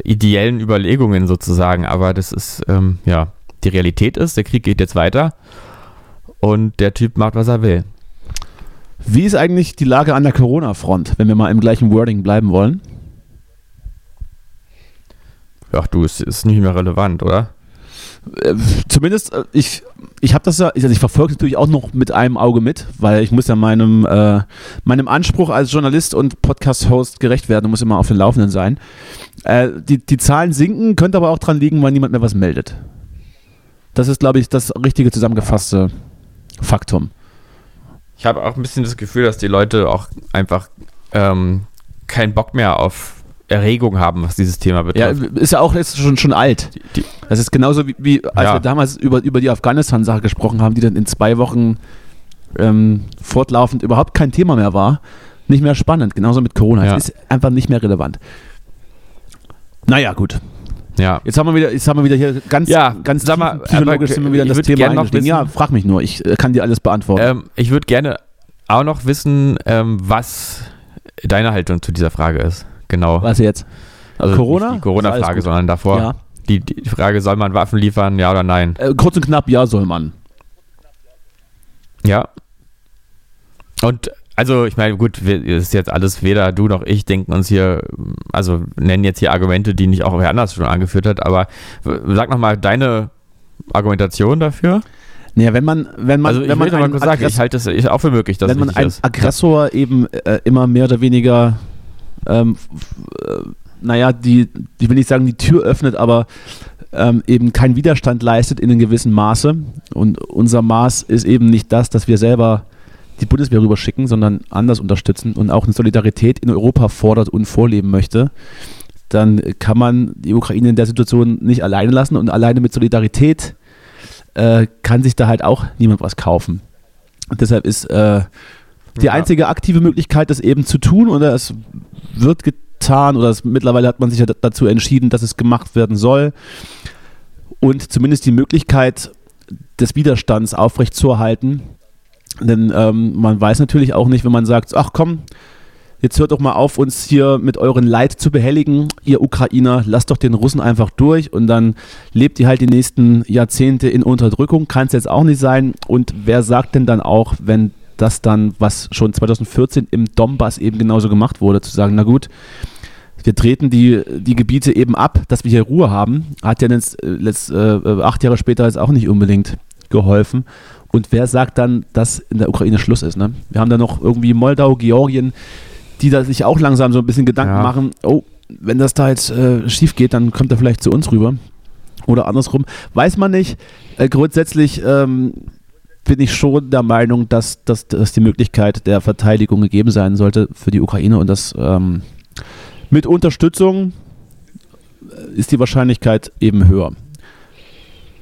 ideellen Überlegungen sozusagen. Aber das ist, ähm, ja, die Realität ist, der Krieg geht jetzt weiter und der Typ macht, was er will. Wie ist eigentlich die Lage an der Corona-Front, wenn wir mal im gleichen Wording bleiben wollen? Ja, du, es ist nicht mehr relevant, oder? Äh, zumindest, äh, ich, ich habe das ja, also ich verfolge natürlich auch noch mit einem Auge mit, weil ich muss ja meinem, äh, meinem Anspruch als Journalist und Podcast-Host gerecht werden und muss immer auf den Laufenden sein. Äh, die, die Zahlen sinken, könnte aber auch dran liegen, weil niemand mehr was meldet. Das ist, glaube ich, das richtige zusammengefasste Faktum. Ich habe auch ein bisschen das Gefühl, dass die Leute auch einfach ähm, keinen Bock mehr auf Erregung haben, was dieses Thema Ja, betrifft. ist ja auch jetzt schon, schon alt. die, Das ist genauso wie, wie als Ja. wir damals über, über die Afghanistan-Sache gesprochen haben, die dann in zwei Wochen ähm, fortlaufend überhaupt kein Thema mehr war. Nicht mehr spannend, genauso mit Corona. Ja. Es ist einfach nicht mehr relevant. Naja, gut. ja. Jetzt haben wir wieder, jetzt haben wir wieder hier ganz, Ja, ganz sag mal, psychologisch aber sind wir wieder das Thema eingestiegen. Ja, frag mich nur, ich äh, kann dir alles beantworten. Ähm, ich würde gerne auch noch wissen, ähm, was deine Haltung zu dieser Frage ist. Genau. Was jetzt? Also Corona? Nicht die Ist Corona-Frage, sondern davor. Ja. Die, die Frage, soll man Waffen liefern, ja oder nein? Äh, kurz und knapp, ja, soll man. Ja. Und also, ich meine, gut, wir, es ist jetzt alles, weder du noch ich denken uns hier, also nennen jetzt hier Argumente, die nicht auch wer anders schon angeführt hat, aber sag nochmal deine Argumentation dafür. Naja, wenn man, wenn man, also, ich wenn man sagen, ich halte es auch für möglich, dass wenn man einen ist. Aggressor eben äh, immer mehr oder weniger, ähm, äh, naja, die, die will nicht sagen, die Tür öffnet, aber ähm, eben keinen Widerstand leistet in einem gewissen Maße. Und unser Maß ist eben nicht das, dass wir selber die Bundeswehr rüberschicken, sondern anders unterstützen und auch eine Solidarität in Europa fordert und vorleben möchte. Dann kann man die Ukraine in der Situation nicht alleine lassen und alleine mit Solidarität äh, kann sich da halt auch niemand was kaufen. Und deshalb ist äh, die Ja. einzige aktive Möglichkeit, das eben zu tun, oder es wird getan, oder es, mittlerweile hat man sich ja da- dazu entschieden, dass es gemacht werden soll. Und zumindest die Möglichkeit des Widerstands aufrechtzuerhalten. Denn ähm, man weiß natürlich auch nicht, wenn man sagt, ach komm, jetzt hört doch mal auf, uns hier mit euren Leid zu behelligen, ihr Ukrainer, lasst doch den Russen einfach durch und dann lebt ihr halt die nächsten Jahrzehnte in Unterdrückung, kann es jetzt auch nicht sein. Und wer sagt denn dann auch, wenn das dann, was schon 2014 im Donbass eben genauso gemacht wurde, zu sagen, na gut, wir treten die, die Gebiete eben ab, dass wir hier Ruhe haben, hat ja jetzt, äh, letzt, äh, äh, acht Jahre später jetzt auch nicht unbedingt geholfen. Und wer sagt dann, dass in der Ukraine Schluss ist? Ne? Wir haben da noch irgendwie Moldau, Georgien, die da sich auch langsam so ein bisschen Gedanken Ja. machen, oh, wenn das da jetzt äh, schief geht, dann kommt er vielleicht zu uns rüber. Oder andersrum. Weiß man nicht. Äh, grundsätzlich ähm, bin ich schon der Meinung, dass, dass, dass die Möglichkeit der Verteidigung gegeben sein sollte für die Ukraine und das ähm, mit Unterstützung äh, ist die Wahrscheinlichkeit eben höher,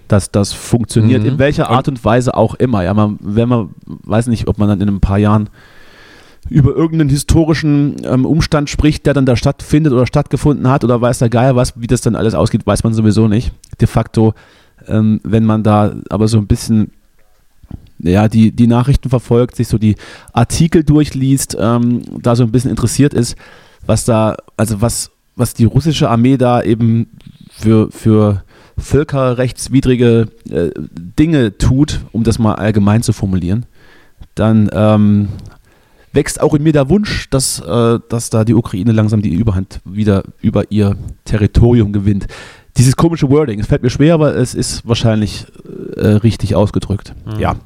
dass das funktioniert, Mhm. in welcher Art und Weise auch immer. Ja, man, wenn man weiß nicht, ob man dann in ein paar Jahren über irgendeinen historischen ähm, Umstand spricht, der dann da stattfindet oder stattgefunden hat oder weiß der Geier was, wie das dann alles ausgeht, weiß man sowieso nicht. De facto, ähm, wenn man da aber so ein bisschen ja, die, die Nachrichten verfolgt, sich so die Artikel durchliest, ähm, da so ein bisschen interessiert ist, was da, also was, was die russische Armee da eben für, für völkerrechtswidrige äh, Dinge tut, um das mal allgemein zu formulieren, dann ähm, wächst auch in mir der Wunsch, dass, äh, dass da die Ukraine langsam die Überhand wieder über ihr Territorium gewinnt. Dieses komische Wording, es fällt mir schwer, aber es ist wahrscheinlich äh, richtig ausgedrückt. Mhm. Ja.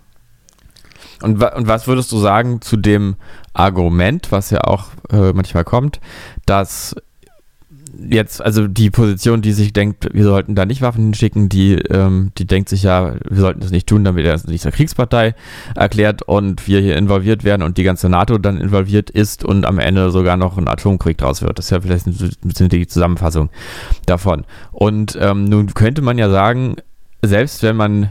Und, und was würdest du sagen zu dem Argument, was ja auch äh, manchmal kommt, dass jetzt, also die Position, die sich denkt, wir sollten da nicht Waffen hinschicken, die, ähm, die denkt sich ja, wir sollten das nicht tun, damit er nicht zur Kriegspartei erklärt und wir hier involviert werden und die ganze NATO dann involviert ist und am Ende sogar noch ein Atomkrieg draus wird. Das ist ja vielleicht ein bisschen die Zusammenfassung davon. Und ähm, nun könnte man ja sagen, selbst wenn man,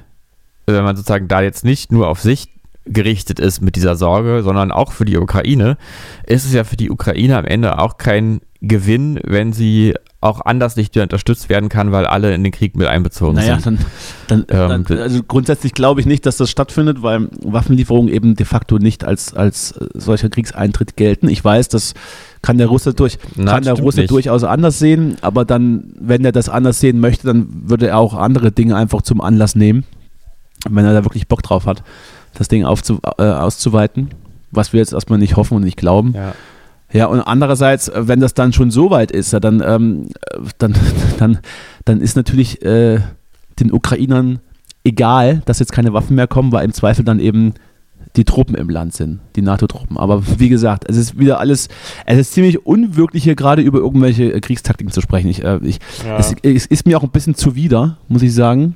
wenn man sozusagen da jetzt nicht nur auf sich gerichtet ist mit dieser Sorge, sondern auch für die Ukraine, ist es ja für die Ukraine am Ende auch kein Gewinn, wenn sie auch anders nicht mehr unterstützt werden kann, weil alle in den Krieg mit einbezogen naja, sind. Dann, dann, ähm, dann, also grundsätzlich glaube ich nicht, dass das stattfindet, weil Waffenlieferungen eben de facto nicht als, als solcher Kriegseintritt gelten. Ich weiß, das kann der Russe, durch, Na, kann der Russe nicht. durchaus anders sehen, aber dann, wenn er das anders sehen möchte, dann würde er auch andere Dinge einfach zum Anlass nehmen, wenn er da wirklich Bock drauf hat, das Ding aufzu, äh, auszuweiten, was wir jetzt erstmal nicht hoffen und nicht glauben. Ja. Ja, und andererseits, wenn das dann schon so weit ist, ja, dann, ähm, dann, dann, dann ist natürlich äh, den Ukrainern egal, dass jetzt keine Waffen mehr kommen, weil im Zweifel dann eben die Truppen im Land sind, die NATO-Truppen. Aber wie gesagt, es ist wieder alles, es ist ziemlich unwirklich hier gerade über irgendwelche Kriegstaktiken zu sprechen. Ich, äh, ich, Ja. es, es ist mir auch ein bisschen zuwider, muss ich sagen.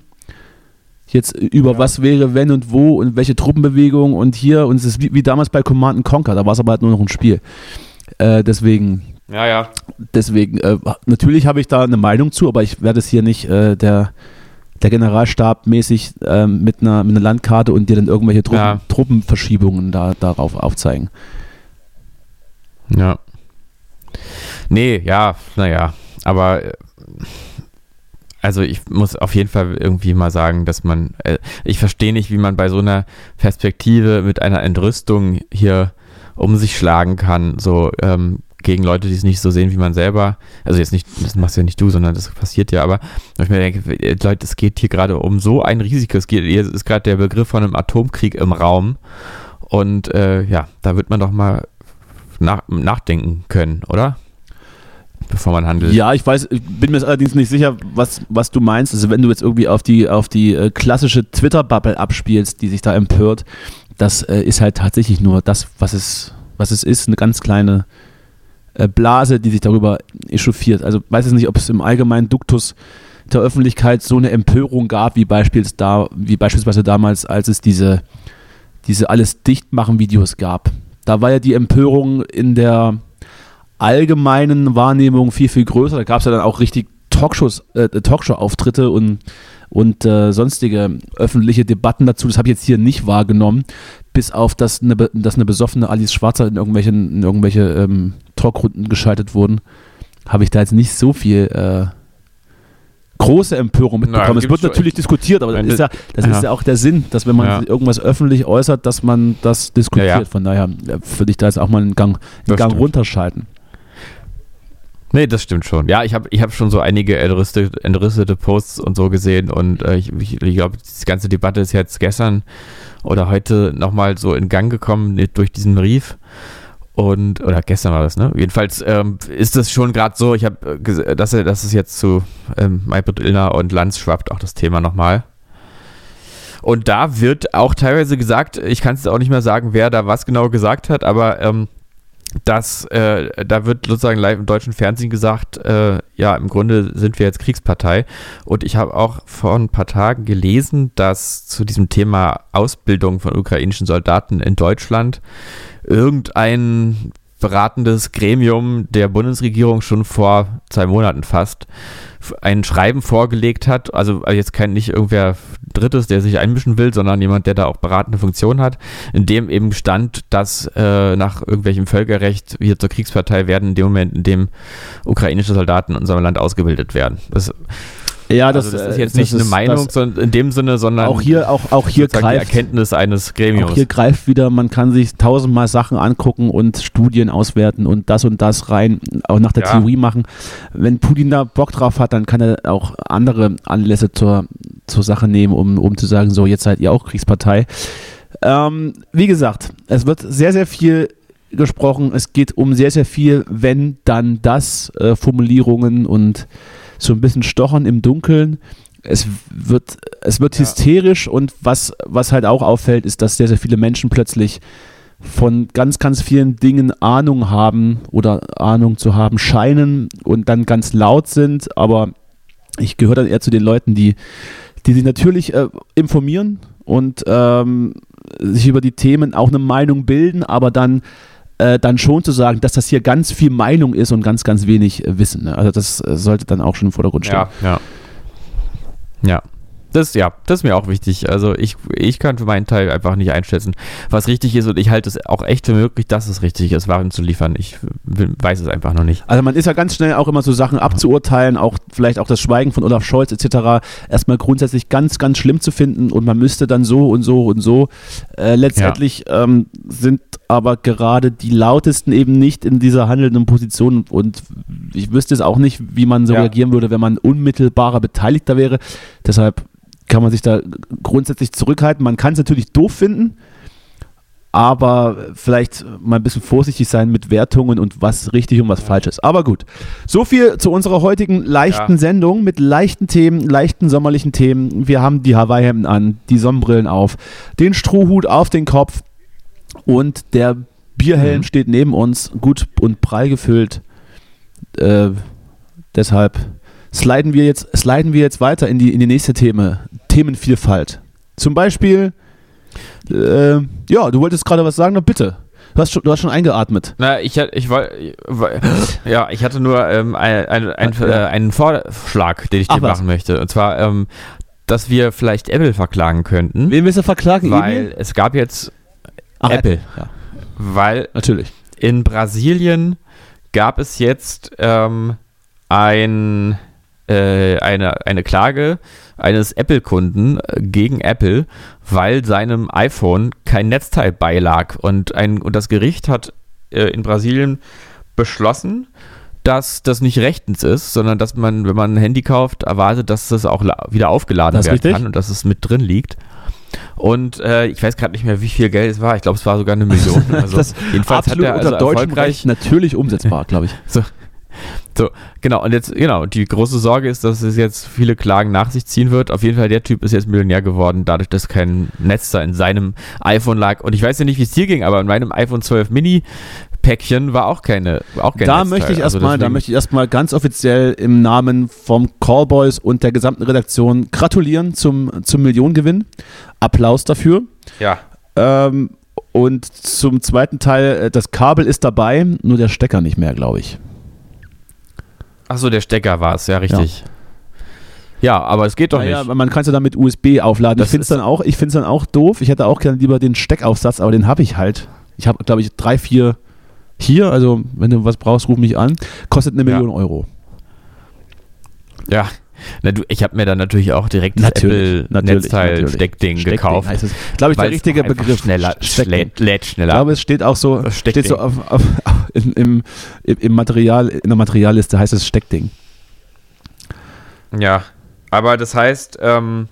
Jetzt über Ja. was wäre, wenn und wo und welche Truppenbewegung und hier und es ist wie, wie damals bei Command Conquer, da war es aber halt nur noch ein Spiel. Äh, deswegen, ja, ja. deswegen, äh, natürlich habe ich da eine Meinung zu, aber ich werde es hier nicht äh, der, der Generalstab mäßig ähm, mit, einer, mit einer Landkarte und dir dann irgendwelche Truppen, Ja. Truppenverschiebungen da, darauf aufzeigen. Ja. Nee, ja, naja. Aber äh, also ich muss auf jeden Fall irgendwie mal sagen, dass man, äh, ich verstehe nicht, wie man bei so einer Perspektive mit einer Entrüstung hier um sich schlagen kann, so ähm, gegen Leute, die es nicht so sehen wie man selber. Also jetzt nicht, das machst ja nicht du, sondern das passiert ja, aber ich mir denke, äh, Leute, es geht hier gerade um so ein Risiko. Es geht, hier ist gerade der Begriff von einem Atomkrieg im Raum. Und äh, ja, da wird man doch mal nach, nachdenken können, oder? Bevor man handelt. Ja, ich weiß, ich bin mir allerdings nicht sicher, was, was du meinst. Also wenn du jetzt irgendwie auf die, auf die äh, klassische Twitter-Bubble abspielst, die sich da empört, das äh, ist halt tatsächlich nur das, was es, was es ist, eine ganz kleine äh, Blase, die sich darüber echauffiert. Also weiß jetzt nicht, ob es im allgemeinen Duktus der Öffentlichkeit so eine Empörung gab, wie, beispiels da, wie beispielsweise damals, als es diese, diese alles dichtmachen Videos gab. Da war ja die Empörung in der allgemeinen Wahrnehmung viel, viel größer. Da gab es ja dann auch richtig Talkshows, äh, Talkshow-Auftritte und, und äh, sonstige öffentliche Debatten dazu. Das habe ich jetzt hier nicht wahrgenommen, bis auf, dass eine, dass eine besoffene Alice Schwarzer in irgendwelche, in irgendwelche ähm, Talkrunden geschaltet wurden. Habe ich da jetzt nicht so viel äh, große Empörung mitbekommen. Na, es wird natürlich diskutiert, aber das, ist ja, das ja. ist ja auch der Sinn, dass wenn man Ja. irgendwas öffentlich äußert, dass man das diskutiert. Von daher äh, würde ich da jetzt auch mal einen Gang, einen Gang stimmt. runterschalten. Nee, das stimmt schon. Ja, ich habe ich hab schon so einige entrüstete, entrüstete Posts und so gesehen und äh, ich, ich, ich glaube, die ganze Debatte ist jetzt gestern oder heute nochmal so in Gang gekommen durch diesen Brief. Und, oder gestern war das, ne? Jedenfalls ähm, ist das schon gerade so, ich habe, äh, dass, dass es jetzt zu ähm, Maybrit Illner und Lanz schwappt auch das Thema nochmal. Und da wird auch teilweise gesagt, ich kann es auch nicht mehr sagen, wer da was genau gesagt hat, aber ähm, dass äh, da wird sozusagen live im deutschen Fernsehen gesagt, äh, ja, im Grunde sind wir jetzt Kriegspartei. Und ich habe auch vor ein paar Tagen gelesen, dass zu diesem Thema Ausbildung von ukrainischen Soldaten in Deutschland irgendein beratendes Gremium der Bundesregierung schon vor zwei Monaten fast ein Schreiben vorgelegt hat, also jetzt kein nicht irgendwer Drittes, der sich einmischen will, sondern jemand, der da auch beratende Funktion hat, in dem eben stand, dass äh, nach irgendwelchem Völkerrecht wir zur Kriegspartei werden, in dem Moment, in dem ukrainische Soldaten in unserem Land ausgebildet werden. Das, Ja, das, also das ist äh, jetzt nicht eine ist- Meinung das- sondern in dem Sinne, sondern auch hier, auch, auch hier sozusagen die greift, Erkenntnis eines Gremiums. auch hier greift wieder, man kann sich tausendmal Sachen angucken und Studien auswerten und das und das rein, auch nach der Ja. Theorie machen. Wenn Putin da Bock drauf hat, dann kann er auch andere Anlässe zur, zur Sache nehmen, um, um zu sagen, so, jetzt seid ihr auch Kriegspartei. Ähm, wie gesagt, es wird sehr, sehr viel gesprochen. Es geht um sehr, sehr viel, wenn dann das, äh, Formulierungen und so ein bisschen Stochern im Dunkeln. Es wird, es wird Ja. hysterisch und was, was halt auch auffällt, ist, dass sehr, sehr viele Menschen plötzlich von ganz, ganz vielen Dingen Ahnung haben oder Ahnung zu haben scheinen und dann ganz laut sind, aber ich gehöre dann eher zu den Leuten, die, die sich natürlich äh, informieren und ähm, sich über die Themen auch eine Meinung bilden, aber dann, äh, dann schon zu sagen, dass das hier ganz viel Meinung ist und ganz, ganz wenig äh, Wissen. Ne? Also das äh, sollte dann auch schon im Vordergrund stehen. Ja, ja. Ja. Das, ja, das ist mir auch wichtig. Also ich, ich kann für meinen Teil einfach nicht einschätzen, was richtig ist und ich halte es auch echt für möglich, dass es richtig ist, Waren zu liefern. Ich weiß es einfach noch nicht. Also man ist ja ganz schnell auch immer so Sachen abzuurteilen, auch vielleicht auch das Schweigen von Olaf Scholz etc. erstmal grundsätzlich ganz, ganz schlimm zu finden und man müsste dann so und so und so. Äh, letztendlich ähm, sind aber gerade die lautesten eben nicht in dieser handelnden Position und ich wüsste es auch nicht, wie man so Ja. reagieren würde, wenn man unmittelbarer Beteiligter wäre. Deshalb kann man sich da grundsätzlich zurückhalten. Man kann es natürlich doof finden, aber vielleicht mal ein bisschen vorsichtig sein mit Wertungen und was richtig und was falsch ist. Aber gut, so viel zu unserer heutigen leichten Ja. Sendung mit leichten Themen, leichten sommerlichen Themen. Wir haben die Hawaii-Hemden an, die Sonnenbrillen auf, den Strohhut auf den Kopf und der Bierhelm Mhm. steht neben uns, gut und prall gefüllt. Äh, deshalb sliden wir jetzt, sliden wir jetzt weiter in die, in die nächste Thema, Themenvielfalt. Zum Beispiel, äh, ja, du wolltest gerade was sagen, na bitte. Du hast schon, du hast schon eingeatmet. Na, ich, ich wollte, ja, ich hatte nur ähm, ein, ein, ein, Ja. äh, einen Vorschlag, den ich Ach, dir was? machen möchte. Und zwar, ähm, dass wir vielleicht Apple verklagen könnten, Wen willst du verklagen? weil Emil? es gab jetzt, Ach, Apple. Ja, weil natürlich. in Brasilien gab es jetzt ähm, ein, eine, eine Klage eines Apple-Kunden äh, gegen Apple, weil seinem iPhone kein Netzteil beilag. Und, ein, und das Gericht hat äh, in Brasilien beschlossen, dass das nicht rechtens ist, sondern dass man, wenn man ein Handy kauft, erwartet, dass das auch wieder aufgeladen werden richtig. kann und dass es mit drin liegt. Und äh, ich weiß gerade nicht mehr, wie viel Geld es war. Ich glaube, es war sogar eine Million. Also, das jedenfalls hat er also unter deutschem Recht natürlich umsetzbar, glaube ich. so, so, genau, und jetzt, genau, die große Sorge ist, dass es jetzt viele Klagen nach sich ziehen wird. Auf jeden Fall, der Typ ist jetzt Millionär geworden, dadurch, dass kein Netz da in seinem iPhone lag. Und ich weiß ja nicht, wie es dir ging, aber in meinem iPhone 12 Mini Päckchen war auch keine, auch kein Da Netzteil. möchte ich Also erstmal, da deswegen- möchte ich erstmal ganz offiziell im Namen vom Callboys und der gesamten Redaktion gratulieren zum, zum Millionengewinn. Applaus dafür. ja, Ähm, und zum zweiten Teil, äh, das Kabel ist dabei, nur der Stecker nicht mehr, glaube ich. Achso, der Stecker war es, ja, richtig. Ja. aber es geht doch Naja, nicht. man kann es ja dann mit USB aufladen. Das ich finde es dann, auch- ich dann auch doof. Ich hätte auch gerne lieber den Steckaufsatz, aber den habe ich halt. Ich habe, glaube ich, drei, vier hier. Also, wenn du was brauchst, ruf mich an. Kostet eine Ja. Million Euro. Ja. Na, du, ich habe mir dann natürlich auch direkt das Natürlich, natürlich. Apple-Netzteil-Steckding Steckding gekauft. heißt es. Glaube ich, der richtige Begriff. Schneller, lädt, lädt Ich schneller. glaube, es steht auch so, Das steht so auf, auf, in, im, im im Material, in der Materialliste heißt es Steckding. Ja, aber das heißt, ähm,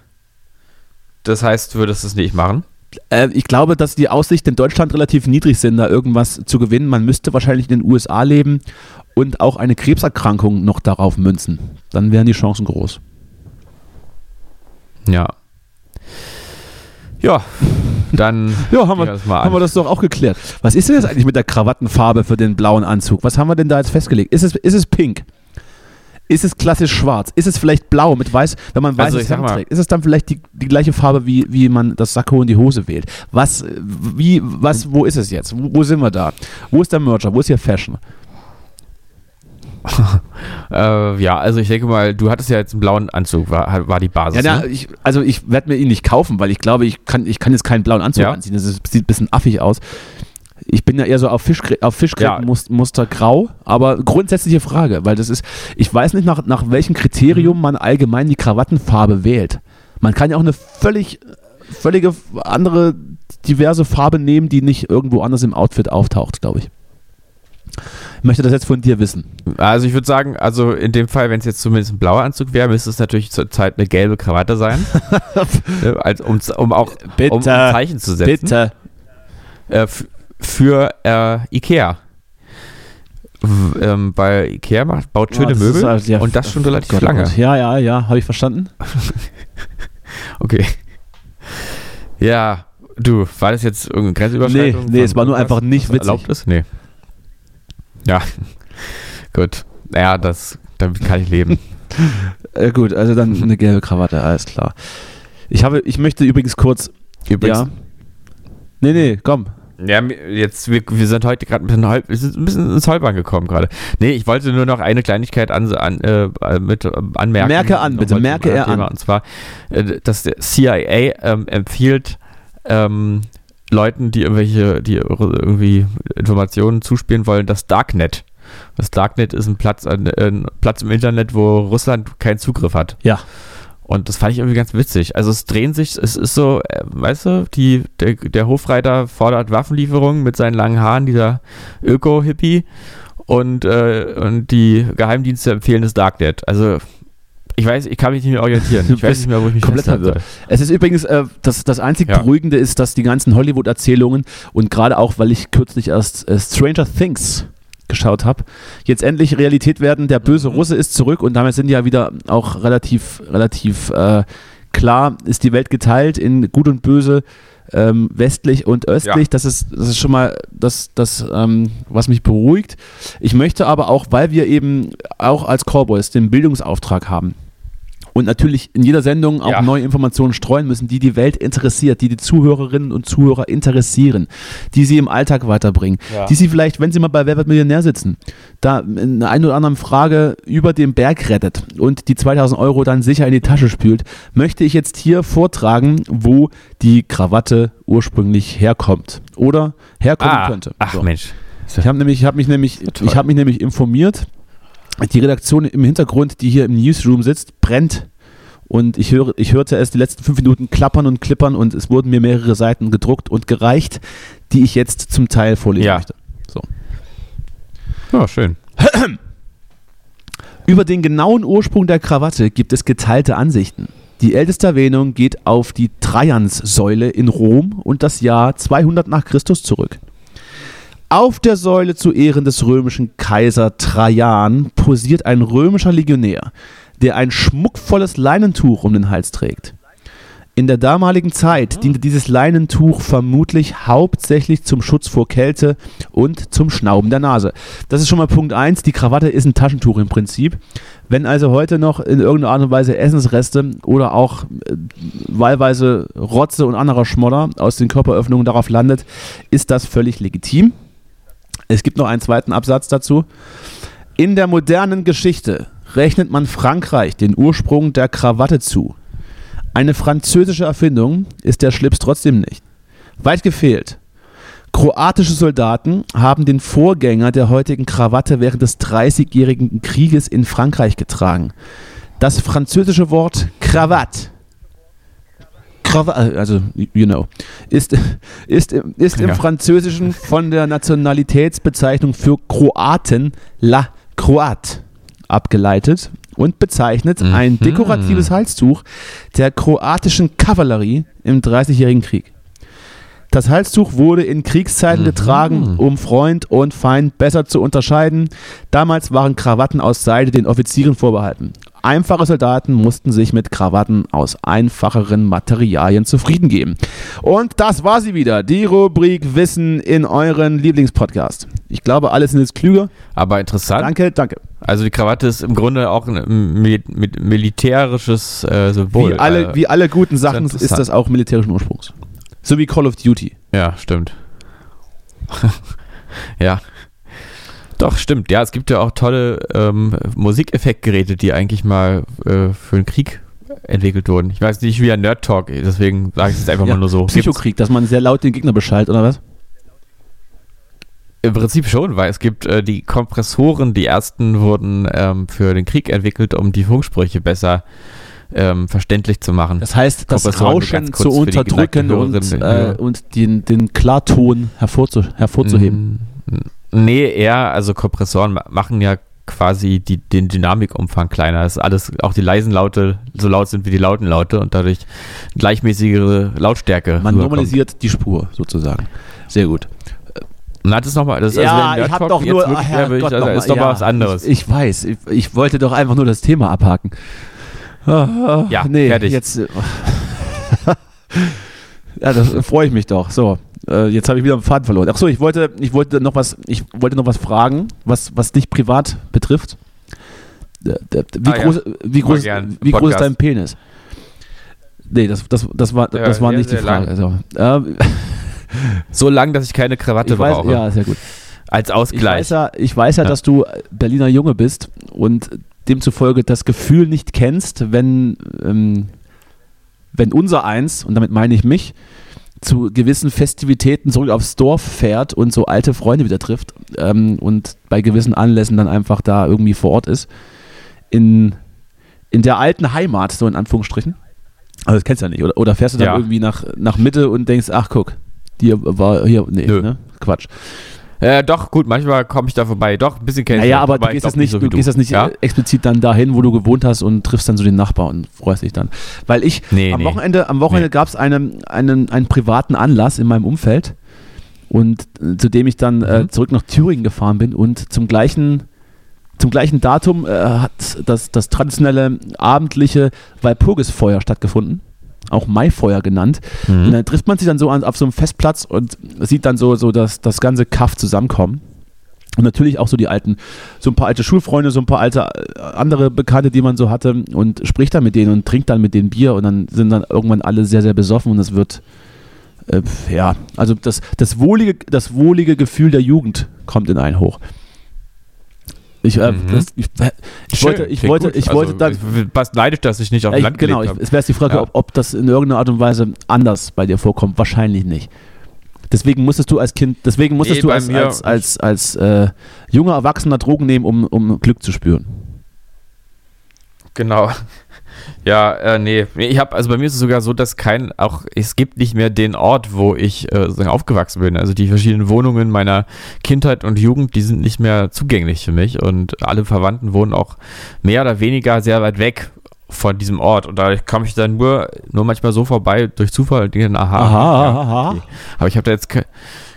das heißt, du würdest es nicht machen? Äh, ich glaube, dass die Aussichten in Deutschland relativ niedrig sind, da irgendwas zu gewinnen. Man müsste wahrscheinlich in den USA leben und auch eine Krebserkrankung noch darauf münzen. Dann wären die Chancen groß. Ja. Ja, dann Ja, haben wir, das haben wir das doch auch geklärt. Was ist denn jetzt eigentlich mit der Krawattenfarbe für den blauen Anzug? Was haben wir denn da jetzt festgelegt? Ist es, ist es pink? Ist es klassisch schwarz? Ist es vielleicht blau mit weiß, wenn man Also weißes ich sag Hemd trägt? Ist es dann vielleicht die, die gleiche Farbe, wie, wie man das Sakko und die Hose wählt? Was, wie, was, wo ist es jetzt? Wo, wo sind wir da? Wo ist der Merger? Wo ist hier Fashion? Äh, ja, also ich denke mal, du hattest ja jetzt einen blauen Anzug, war, war die Basis. Ja, na, ne? ich, also ich werde mir ihn nicht kaufen, weil ich glaube, ich kann, ich kann jetzt keinen blauen Anzug Ja. anziehen. Das ist, sieht ein bisschen affig aus. Ich bin ja eher so auf, Fischgräten, auf Fischgrätenmuster grau, aber grundsätzliche Frage, weil das ist, ich weiß nicht, nach, nach welchem Mhm. Kriterium man allgemein die Krawattenfarbe wählt. Man kann ja auch eine völlig, völlige andere, diverse Farbe nehmen, die nicht irgendwo anders im Outfit auftaucht, glaube ich. Ich möchte das jetzt von dir wissen. Also ich würde sagen, also in dem Fall, wenn es jetzt zumindest ein blauer Anzug wäre, müsste es natürlich zurzeit eine gelbe Krawatte sein, äh, als, um, um auch um ein Zeichen zu setzen. Bitte. Äh, für äh, Ikea. W ähm, bei Ikea macht, baut schöne Ja, Möbel halt- ja, und das schon oh relativ Gott, oh lange. Gott. Ja, ja, ja, habe ich verstanden. Okay. Ja, du, war das jetzt irgendeine Grenzüberschreitung? Nee, nee, es war nur einfach nicht witzig. Erlaubt ist? Nee. Ja, gut. Ja, das, damit kann ich leben. Äh, gut, also dann eine gelbe Krawatte, alles klar. Ich habe, ich möchte übrigens kurz, Übrigens, ja. Nee, nee, komm. Ja, jetzt, wir, wir sind heute gerade ein bisschen, halb, ein bisschen ins Holpern gekommen gerade. Nee, ich wollte nur noch eine Kleinigkeit an, an, äh, mit, äh, anmerken. Merke an, bitte, merke er Thema. an. Und zwar, äh, dass der CIA ähm, empfiehlt, ähm, Leuten, die irgendwelche, die irgendwie Informationen zuspielen wollen, das Darknet. Das Darknet ist ein Platz, ein, ein Platz im Internet, wo Russland keinen Zugriff hat. Ja. Und das fand ich irgendwie ganz witzig. Also es drehen sich, es ist so, äh, weißt du, die, der, der Hofreiter fordert Waffenlieferungen mit seinen langen Haaren, dieser Öko-Hippie. Und, äh, und die Geheimdienste empfehlen das Darknet. Also ich weiß, ich kann mich nicht mehr orientieren. Ich weiß nicht mehr, wo ich mich komplett verwirrt. Es ist übrigens, äh, das, das einzig Ja. Beruhigende ist, dass die ganzen Hollywood-Erzählungen und gerade auch, weil ich kürzlich erst äh, Stranger Things geschaut habe, jetzt endlich Realität werden. Der böse Mhm. Russe ist zurück und damit sind ja wieder auch relativ, relativ äh, klar, ist die Welt geteilt in gut und böse, ähm, westlich und östlich. Ja. Das, ist, das ist schon mal das, das ähm, was mich beruhigt. Ich möchte aber auch, weil wir eben auch als Cowboys den Bildungsauftrag haben, und natürlich in jeder Sendung auch Ja. neue Informationen streuen müssen, die die Welt interessiert, die die Zuhörerinnen und Zuhörer interessieren, die sie im Alltag weiterbringen, Ja. die sie vielleicht, wenn sie mal bei Wer wird Millionär sitzen, da in einer einen oder anderen Frage über den Berg rettet und die 2000 Euro dann sicher in die Tasche spült, möchte ich jetzt hier vortragen, wo die Krawatte ursprünglich herkommt oder herkommen Ah, könnte. ach So. Mensch. Ich habe nämlich, ich habe mich nämlich, ich habe mich nämlich informiert. Die Redaktion im Hintergrund, die hier im Newsroom sitzt, brennt. Und ich, höre, ich hörte es die letzten fünf Minuten klappern und klippern und es wurden mir mehrere Seiten gedruckt und gereicht, die ich jetzt zum Teil vorlesen Ja. möchte. So. Ja, schön. Über den genauen Ursprung der Krawatte gibt es geteilte Ansichten. Die älteste Erwähnung geht auf die Trajanssäule in Rom und das Jahr 200 nach Christus zurück. Auf der Säule zu Ehren des römischen Kaiser Trajan posiert ein römischer Legionär, der ein schmuckvolles Leinentuch um den Hals trägt. In der damaligen Zeit diente dieses Leinentuch vermutlich hauptsächlich zum Schutz vor Kälte und zum Schnauben der Nase. Das ist schon mal Punkt 1. Die Krawatte ist ein Taschentuch im Prinzip. Wenn also heute noch in irgendeiner Art und Weise Essensreste oder auch äh, wahlweise Rotze und anderer Schmodder aus den Körperöffnungen darauf landet, ist das völlig legitim. Es gibt noch einen zweiten Absatz dazu. In der modernen Geschichte rechnet man Frankreich den Ursprung der Krawatte zu. Eine französische Erfindung ist der Schlips trotzdem nicht. Weit gefehlt. Kroatische Soldaten haben den Vorgänger der heutigen Krawatte während des Dreißigjährigen Krieges in Frankreich getragen. Das französische Wort Krawatte Krawatte, also you know, ist, ist, im- ist im Ja. Französischen von der Nationalitätsbezeichnung für Kroaten La Croate abgeleitet und bezeichnet ein Mhm. dekoratives Halstuch der kroatischen Kavallerie im Dreißigjährigen Krieg. Das Halstuch wurde in Kriegszeiten Mhm. getragen, um Freund und Feind besser zu unterscheiden. Damals waren Krawatten aus Seide den Offizieren vorbehalten. Einfache Soldaten mussten sich mit Krawatten aus einfacheren Materialien zufrieden geben. Und das war sie wieder, die Rubrik Wissen in euren Lieblingspodcast. Ich glaube, alle sind jetzt klüger. Aber interessant. Danke, danke. Also die Krawatte ist im Grunde auch ein mil mit militärisches äh, Symbol. Wie alle, äh, wie alle guten Sachen ist das auch militärischen Ursprungs. So wie Call of Duty. Ja, stimmt. ja. Doch, stimmt. Ja, es gibt ja auch tolle ähm, Musikeffektgeräte, die eigentlich mal äh, für den Krieg entwickelt wurden. Ich weiß nicht, wie ein Nerd Talk, deswegen sage ich es einfach Ja, mal nur so. Psychokrieg, dass man sehr laut den Gegner beschallt, oder was? Im Prinzip schon, weil es gibt äh, die Kompressoren, die ersten wurden ähm, für den Krieg entwickelt, um die Funksprüche besser ähm, verständlich zu machen. Das heißt, das Rauschen zu unterdrücken und, äh, und den, den Klarton hervorzu hervorzuheben. Mm, Nee, eher, also Kompressoren ma- machen ja quasi die, den Dynamikumfang kleiner. Das ist alles, auch die leisen Laute so laut sind wie die lauten Laute und dadurch gleichmäßigere Lautstärke. Man rüberkommt. normalisiert die Spur sozusagen. Sehr gut. Na, das ist nochmal, das ist ja, also, ich habe Nerd doch nur, wirklich wäre, würde ich- also, ist mal, doch ja, was anderes. Ich, ich weiß, ich, ich wollte doch einfach nur das Thema abhaken. Ah, Ja, nee, fertig. jetzt. äh, ja, das freue ich mich doch. So, äh, jetzt habe ich wieder einen Faden verloren. Ach so, ich wollte, ich wollte noch was, ich wollte noch was fragen, was, was dich privat betrifft. Der- Wie Ah, ja. groß, wie Immer groß, wie groß ist dein Penis? Nee, das, das, das war, Ja, das war sehr, nicht die Frage. Also, ähm, So lang, dass ich keine Krawatte ich weiß, brauche. ja, sehr gut. Als Ich Ausgleich. weiß ja, ich weiß ja, Ja. dass du Berliner Junge bist und demzufolge das Gefühl nicht kennst, wenn, ähm, wenn unser Eins, und damit meine ich mich, zu gewissen Festivitäten zurück aufs Dorf fährt und so alte Freunde wieder trifft ähm, und bei gewissen Anlässen dann einfach da irgendwie vor Ort ist. In, in der alten Heimat, so in Anführungsstrichen. Also das kennst du ja nicht. Oder, oder fährst du dann Ja. irgendwie nach, nach Mitte und denkst, ach guck, die war hier, nee, ne? Quatsch. Äh, doch, gut, manchmal komme ich da vorbei. Doch, ein bisschen kenne ich Naja, das, aber du gehst jetzt nicht, so du gehst jetzt nicht Ja? äh, explizit dann dahin, wo du gewohnt hast und triffst dann so den Nachbar und freust dich dann. Weil ich Nee, am nee. Wochenende, am Wochenende Nee. gab es einen, einen, einen privaten Anlass in meinem Umfeld und äh, zu dem ich dann äh, Mhm. zurück nach Thüringen gefahren bin und zum gleichen zum gleichen Datum äh, hat das, das traditionelle abendliche Walpurgisfeuer stattgefunden, auch Maifeuer genannt. Und Mhm. dann trifft man sich dann so an, auf so einem Festplatz und sieht dann so, so das, das ganze Kaff zusammenkommen. Und natürlich auch so die alten, so ein paar alte Schulfreunde, so ein paar alte äh, andere Bekannte, die man so hatte und spricht dann mit denen und trinkt dann mit denen Bier und dann sind dann irgendwann alle sehr, sehr besoffen und es wird, äh, ja, also das, das, wohlige, das wohlige Gefühl der Jugend kommt in einen hoch. Ich, äh, Mhm. das, ich, äh, ich Schön, wollte, ich wollte, gut. ich also, wollte dann, Was neidisch, dass ich nicht auf dem ich, Land genau, ich, es wäre die Frage, Ja. ob, ob das in irgendeiner Art und Weise anders bei dir vorkommt. Wahrscheinlich nicht. Deswegen musstest du als Kind, deswegen musstest Nee, du als, als, als, als äh, junger Erwachsener Drogen nehmen, um, um Glück zu spüren. Genau. Ja, äh, nee. Ich habe, also bei mir ist es sogar so, dass kein, auch, es gibt nicht mehr den Ort, wo ich äh, sozusagen aufgewachsen bin. Also die verschiedenen Wohnungen meiner Kindheit und Jugend, die sind nicht mehr zugänglich für mich und alle Verwandten wohnen auch mehr oder weniger sehr weit weg von diesem Ort und da komme ich dann nur, nur manchmal so vorbei durch Zufall und denke, dann, aha, ja, aha. okay. Aber ich habe da jetzt ke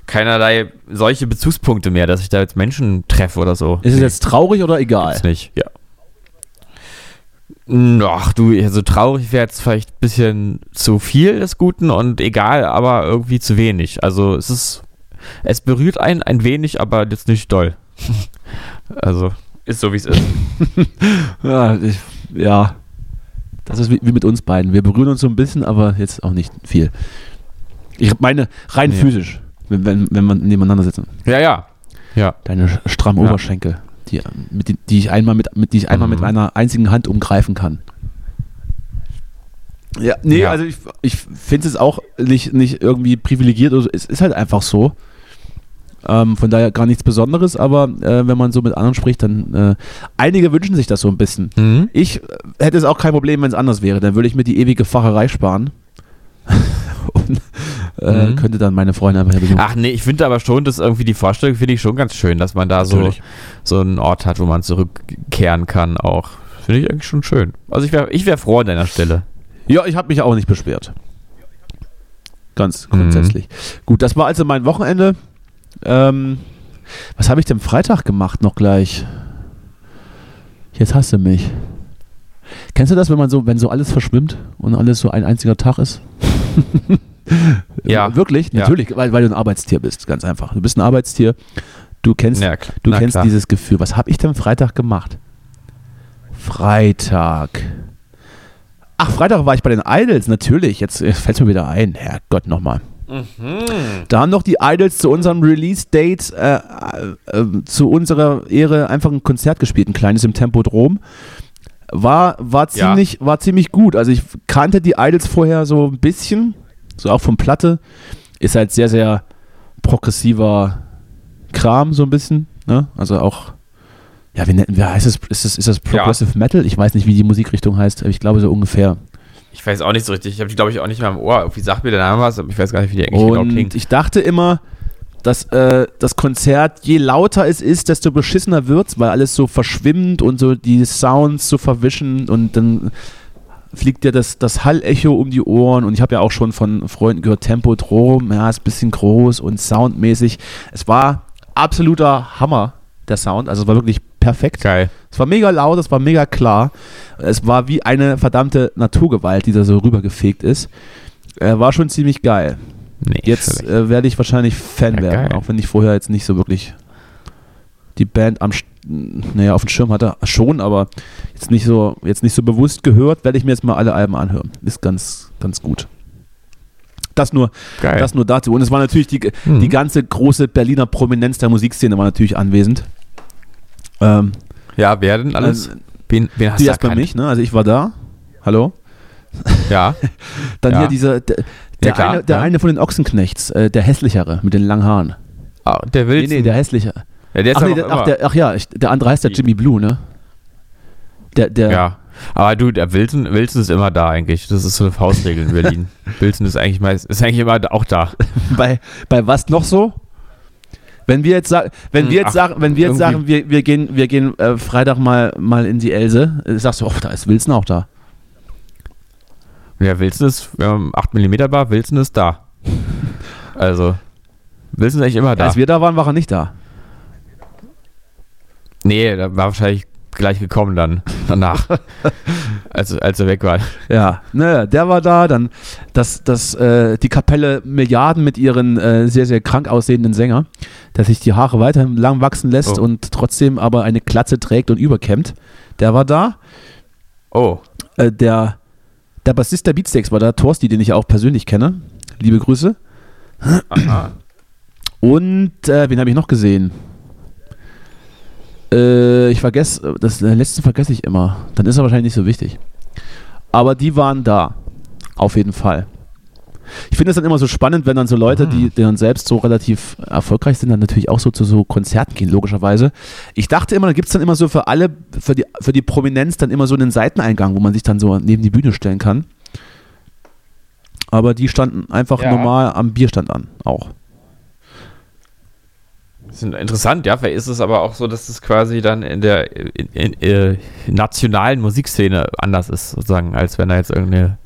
keinerlei solche Bezugspunkte mehr, dass ich da jetzt Menschen treffe oder so. Ist es jetzt traurig oder egal? Gibt's nicht, ja. Hm, Ach du, also traurig wäre jetzt vielleicht ein bisschen zu viel des Guten und egal, aber irgendwie zu wenig. Also es ist, es berührt einen ein wenig, aber jetzt nicht doll. also ist so wie es ist. Ja, ich, ja. Das ist wie, wie mit uns beiden. Wir berühren uns so ein bisschen, aber jetzt auch nicht viel. Ich meine, rein Nee. physisch, wenn, wenn, wenn man nebeneinander sitzen. Ja, ja. Ja. Deine strammen Ja. Oberschenkel, die, mit, die, ich einmal mit, mit, die ich einmal mit Mhm. einer einzigen Hand umgreifen kann. Ja, nee, Ja. also ich, ich finde es auch nicht, nicht irgendwie privilegiert. Also es ist halt einfach so. Ähm, von daher gar nichts Besonderes, aber äh, wenn man so mit anderen spricht, dann äh, einige wünschen sich das so ein bisschen. Mhm. Ich äh, hätte es auch kein Problem, wenn es anders wäre. Dann würde ich mir die ewige Facherei sparen. Und äh, Mhm. könnte dann meine Freunde einfach besuchen. Ach nee, ich finde aber schon, dass irgendwie die Vorstellung finde ich schon ganz schön, dass man da so, Natürlich. so einen Ort hat, wo man zurückkehren kann auch. Finde ich eigentlich schon schön. Also ich wäre ich wär froh an deiner Stelle. Ja, ich habe mich auch nicht beschwert. Ganz Mhm. grundsätzlich. Gut, das war also mein Wochenende. Ähm, was habe ich denn Freitag gemacht noch gleich? Jetzt hast du mich. Kennst du das, wenn man so, wenn so alles verschwimmt und alles so ein einziger Tag ist? Ja. Wirklich? Ja. Natürlich, weil, weil du ein Arbeitstier bist, ganz einfach. Du bist ein Arbeitstier. Du kennst, Ja, du kennst klar. dieses Gefühl. Was habe ich denn Freitag gemacht? Freitag. Ach, Freitag war ich bei den Idols, natürlich. Jetzt fällt es mir wieder ein. Herrgott, nochmal. Da haben noch die Idols zu unserem Release-Date, äh, äh, äh, zu unserer Ehre einfach ein Konzert gespielt, ein kleines im Tempodrom. War, war, Ja. ziemlich, war ziemlich gut. Also ich kannte die Idols vorher so ein bisschen, so auch vom Platte. Ist halt sehr, sehr progressiver Kram, so ein bisschen. Ne? Also auch, ja, wie, wie heißt es? Ist das, ist das Progressive Metal? Ich weiß nicht, wie die Musikrichtung heißt, aber ich glaube so ungefähr. Ich weiß auch nicht so richtig. Ich habe die, glaube ich, auch nicht mehr im Ohr. Irgendwie sagt mir der Name was, aber ich weiß gar nicht, wie die eigentlich genau Und klingt. ich dachte immer, dass äh, das Konzert, je lauter es ist, desto beschissener wird's, weil alles so verschwimmt und so die Sounds so verwischen und dann fliegt dir das, das Hallecho um die Ohren und ich habe ja auch schon von Freunden gehört, Tempodrom, ja, ist ein bisschen groß und soundmäßig. Es war absoluter Hammer, der Sound, also es war wirklich perfekt. Geil. Es war mega laut, es war mega klar. Es war wie eine verdammte Naturgewalt, die da so rübergefegt ist. Äh, war schon ziemlich geil. Nee, Jetzt äh, werde ich wahrscheinlich Fan Ja, werden, geil. auch wenn ich vorher jetzt nicht so wirklich die Band am naja, auf dem Schirm hatte, schon, aber jetzt nicht so, jetzt nicht so bewusst gehört, werde ich mir jetzt mal alle Alben anhören. Ist ganz, ganz gut. Das nur, Geil. das nur dazu. Und es war natürlich die, Mhm. die ganze große Berliner Prominenz der Musikszene war natürlich anwesend. Ähm, ja, wer denn alles? also, wen, wen hast du erst bei mich, ne? Also ich war da. Hallo? Ja. Dann Ja. hier dieser, der, Ja, der, klar, eine, der ja. eine von den Ochsenknechts, äh, der hässlichere mit den langen Haaren. Ah, der Nee, Wilson. nee, der hässliche. Ja, der ist Ach, nee, der, ach, der, ach ja, ich, der andere heißt der Jimmy Blue, ne? Der, der, ja. Aber du, der Wilson, Wilson ist immer da eigentlich. Das ist so eine Faustregel in Berlin. Wilson ist eigentlich meist, ist eigentlich immer auch da. bei, bei was noch so? Wenn wir jetzt sagen, wenn Hm, wir jetzt ach, sagen, wenn wir jetzt sagen, wir, wir gehen, wir gehen äh, Freitag mal, mal in die Else, äh, sagst du, oh, da ist Wilson auch da. Ja, Wilson ist, wir haben 8 mm Bar, Wilson ist da. Also, Wilson ist eigentlich immer da. Als wir da waren, war er nicht da. Nee, der war wahrscheinlich gleich gekommen dann, danach. als, als er weg war. Ja, ne, der war da, dann das, das, äh, die Kapelle Milliarden mit ihren äh, sehr, sehr krank aussehenden Sänger, der sich die Haare weiterhin lang wachsen lässt Oh. und trotzdem aber eine Glatze trägt und überkämmt. Der war da. Oh, Äh, der, der Bassist der Beatsteaks war da, Torsti, den ich auch persönlich kenne. Liebe Grüße. aha. Und äh, wen habe ich noch gesehen? Äh, ich vergesse, das den letzten vergesse ich immer. Dann ist er wahrscheinlich nicht so wichtig. Aber die waren da. Auf jeden Fall. Ich finde es dann immer so spannend, wenn dann so Leute, die, die dann selbst so relativ erfolgreich sind, dann natürlich auch so zu so Konzerten gehen, logischerweise. Ich dachte immer, da gibt es dann immer so für alle, für die, für die Prominenz dann immer so einen Seiteneingang, wo man sich dann so neben die Bühne stellen kann. Aber die standen einfach Ja. normal am Bierstand an, auch. Das ist interessant, ja. Vielleicht ist es aber auch so, dass es quasi dann in der in, in, äh, nationalen Musikszene anders ist, sozusagen, als wenn da jetzt irgendeine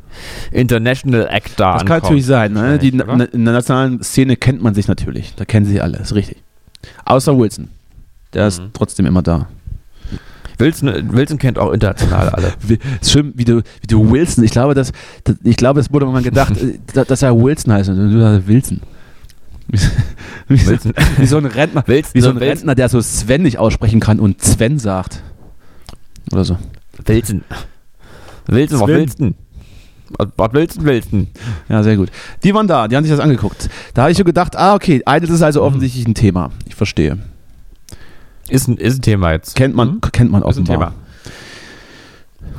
International Act da Das kann ankommt. natürlich sein. Ne? Die, na, in der nationalen Szene kennt man sich natürlich. Da kennen sie alle, ist richtig. Außer Wilson. Der ist Mhm. trotzdem immer da. Wilson, Wilson kennt auch international alle. Wie, ist schön, wie du, wie du Wilson. Ich glaube, das, das, ich glaube, es wurde mal gedacht, äh, da- dass er Wilson heißt. Und du sagst Wilson. Wie, wie, Wilson. wie so ein Rentner, Wilson, wie so ein Wilson. Rentner, der so Sven nicht aussprechen kann und Sven sagt. Oder so. Wilson. Wilson, was willst du? Was, willst du, Wilson? Ja, sehr gut. Die waren da, die haben sich das angeguckt. Da habe ich so gedacht, ah, okay, Idols ist Mhm. also offensichtlich ein Thema. Ich verstehe. Ist ein, ist ein Thema jetzt. Kennt man, Mhm. kennt man Ist ein offenbar. Thema.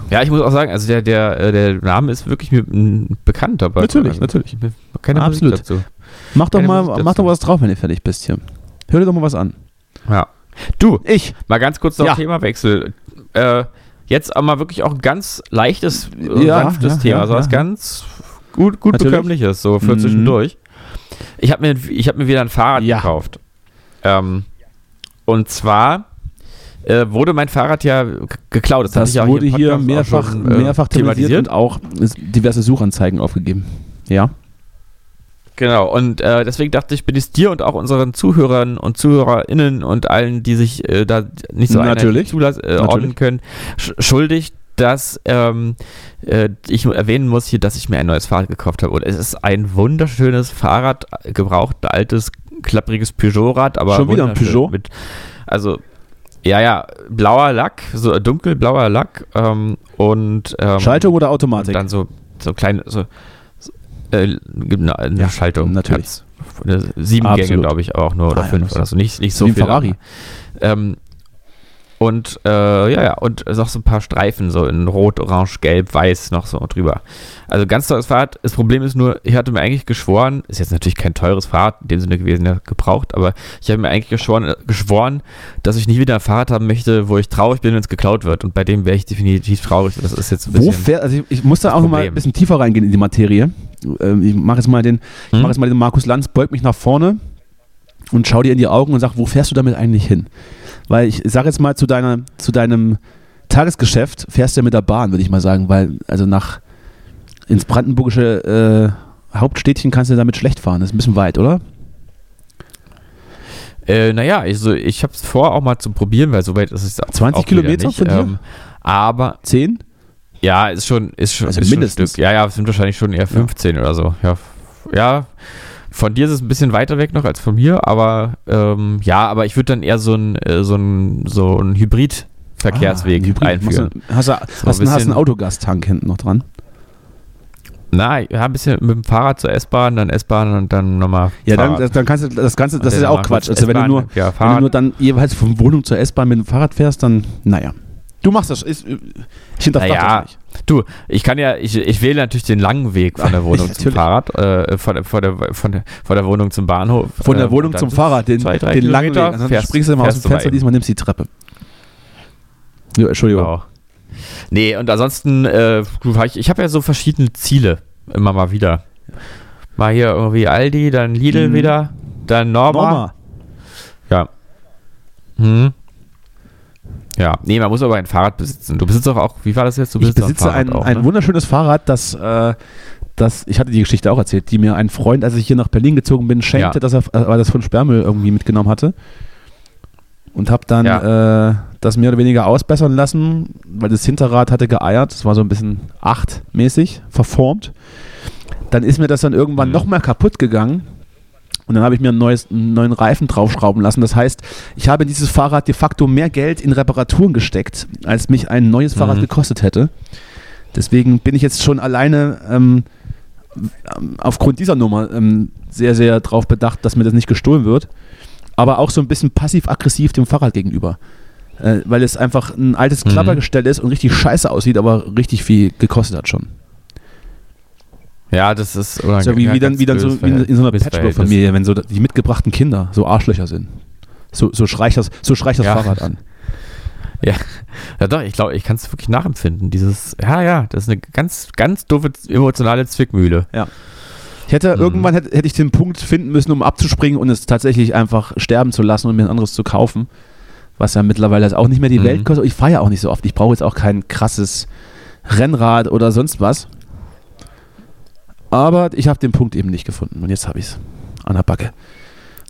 Ja, ich muss auch sagen, also der, der, äh, der Name ist wirklich mir ein bekannter. aber- Natürlich, also, natürlich. Keine Absolut. Musik dazu. Mach doch Keine mal, Musik mach doch was drauf, wenn du fertig bist hier. Hör dir doch mal was an. Ja. Du, Ich. mal ganz kurz noch Ja. Themawechsel. Äh, jetzt aber wirklich auch ein ganz leichtes, äh, Ja, sanftes ja, Thema, so was ganz gut, gut Natürlich. bekömmliches, so für Mhm. zwischendurch. Ich habe mir, ich hab mir wieder ein Fahrrad gekauft. Ähm, und zwar äh, wurde mein Fahrrad ja geklaut. Das ich ja wurde hier auch mehrfach, schon, äh, mehrfach thematisiert und auch diverse Suchanzeigen aufgegeben. Ja. Genau, und äh, deswegen dachte ich, bin ich dir und auch unseren Zuhörern und ZuhörerInnen und allen, die sich äh, da nicht so Natürlich. zulass, äh, Natürlich. ordnen können, sch schuldig, dass ähm, äh, ich erwähnen muss hier, dass ich mir ein neues Fahrrad gekauft habe. Und es ist ein wunderschönes Fahrrad, gebraucht, altes, klappriges Peugeot-Rad, aber Schon wieder ein Peugeot? Mit, also, ja, ja, blauer Lack, so dunkelblauer Lack ähm, und ähm, Schaltung oder Automatik? dann so, so kleine, so äh, eine eine Ja, Schaltung. natürlich. Eine sieben Gänge, Absolut. glaube ich, auch nur oder Ah, ja, fünf das- oder so. Nicht, nicht so viel. Ferrari. Ähm, und äh, ja, ja, und noch so ein paar Streifen, so in Rot, Orange, Gelb, Weiß noch so drüber. Also ganz tolles Fahrrad. Das Problem ist nur, ich hatte mir eigentlich geschworen, ist jetzt natürlich kein teures Fahrrad in dem Sinne gewesen, ja, gebraucht, aber ich habe mir eigentlich geschworen, äh, geschworen, dass ich nie wieder ein Fahrrad haben möchte, wo ich traurig bin, wenn es geklaut wird. Und bei dem wäre ich definitiv traurig. Das ist jetzt ein Wo bisschen. fährt, also ich, ich muss da auch mal ein bisschen tiefer reingehen in die Materie. Ähm, ich mache jetzt mal den, ich Hm? mache jetzt mal den Markus Lanz, beug mich nach vorne und schau dir in die Augen und sag, wo fährst du damit eigentlich hin? Weil ich sage jetzt mal zu deiner, zu deinem Tagesgeschäft fährst du ja mit der Bahn, würde ich mal sagen, weil also nach ins brandenburgische äh, Hauptstädtchen kannst du damit schlecht fahren. Das ist ein bisschen weit, oder? Äh, naja, also ich habe es vor, auch mal zu probieren, weil soweit ist es 20 auch Kilometer nicht. von hier? Ähm, aber 10? ja, ist schon, ist schon, Also ist schon ein mindestens. Stück. Ja, ja, es sind wahrscheinlich schon eher 15 oder so. Ja, ja, von dir ist es ein bisschen weiter weg noch als von mir, aber ähm, ja, aber ich würde dann eher so ein, äh, so ein, so ein Hybrid-Verkehrsweg Ah, Hybrid. einführen. Du- Hast du, hast, ein du- hast bisschen- einen Autogastank hinten noch dran? Na, ja, ein bisschen mit dem Fahrrad zur S-Bahn, dann S-Bahn und dann nochmal. Ja, dann, Fahrrad. dann kannst du das Ganze, das Und ist ja auch Quatsch. Also wenn du nur, ja, wenn du nur dann jeweils von Wohnung zur S-Bahn mit dem Fahrrad fährst, dann, naja. Du machst das. Ist, ich hinterfrage Naja, das nicht. Du, ich kann ja, ich, ich wähle natürlich den langen Weg von der Wohnung zum. Fahrrad, äh, von, der, von, der, von, der, von der Wohnung zum Bahnhof. Von der ähm, Wohnung zum Fahrrad, den, zwei, den langen Weg. Also dann fährst- springst du immer aus dem Fenster, diesmal nimmst du die Treppe. Ja, Entschuldigung. Genau. Nee, und ansonsten, äh, ich, ich habe ja so verschiedene Ziele, immer mal wieder. Mal hier irgendwie Aldi, dann Lidl Mhm. wieder, dann Norma. Norma. Ja. Hm. Ja, nee, man muss aber ein Fahrrad besitzen. Du besitzt doch auch, wie war das jetzt? Du Ich besitzt auch besitze ein, Fahrrad auch, ein ne? wunderschönes Fahrrad, das, äh, das, ich hatte die Geschichte auch erzählt, die mir ein Freund, als ich hier nach Berlin gezogen bin, schenkte, Ja. dass er, äh, weil er das von Sperrmüll irgendwie mitgenommen hatte. Und habe dann Ja. äh, das mehr oder weniger ausbessern lassen, weil das Hinterrad hatte geeiert. Das war so ein bisschen achtmäßig verformt. Dann ist mir das dann irgendwann Mhm. nochmal kaputt gegangen. Und dann habe ich mir ein neues, einen neuen Reifen draufschrauben lassen. Das heißt, ich habe in dieses Fahrrad de facto mehr Geld in Reparaturen gesteckt, als mich ein neues Fahrrad Mhm. gekostet hätte. Deswegen bin ich jetzt schon alleine ähm, aufgrund dieser Nummer ähm, sehr, sehr darauf bedacht, dass mir das nicht gestohlen wird. Aber auch so ein bisschen passiv-aggressiv dem Fahrrad gegenüber. Äh, weil es einfach ein altes Mhm. Klappergestell ist und richtig scheiße aussieht, aber richtig viel gekostet hat schon. Ja, das ist So wie, wie dann, wie dann so wie in, in so einer Patchwork-Familie, wenn so die mitgebrachten Kinder so Arschlöcher sind. So, so schleicht das, so schleicht das Ja. Fahrrad an. Ja, ja doch, ich glaube, ich kann es wirklich nachempfinden. Dieses, ja, ja, das ist eine ganz, ganz doofe emotionale Zwickmühle. Ich hätte Mhm. irgendwann hätte, hätte ich den Punkt finden müssen, um abzuspringen und es tatsächlich einfach sterben zu lassen und mir ein anderes zu kaufen. Was ja mittlerweile jetzt auch nicht mehr die Mhm. Welt kostet. Ich fahre ja auch nicht so oft. Ich brauche jetzt auch kein krasses Rennrad oder sonst was. Aber ich habe den Punkt eben nicht gefunden. Und jetzt habe ich es an der Backe.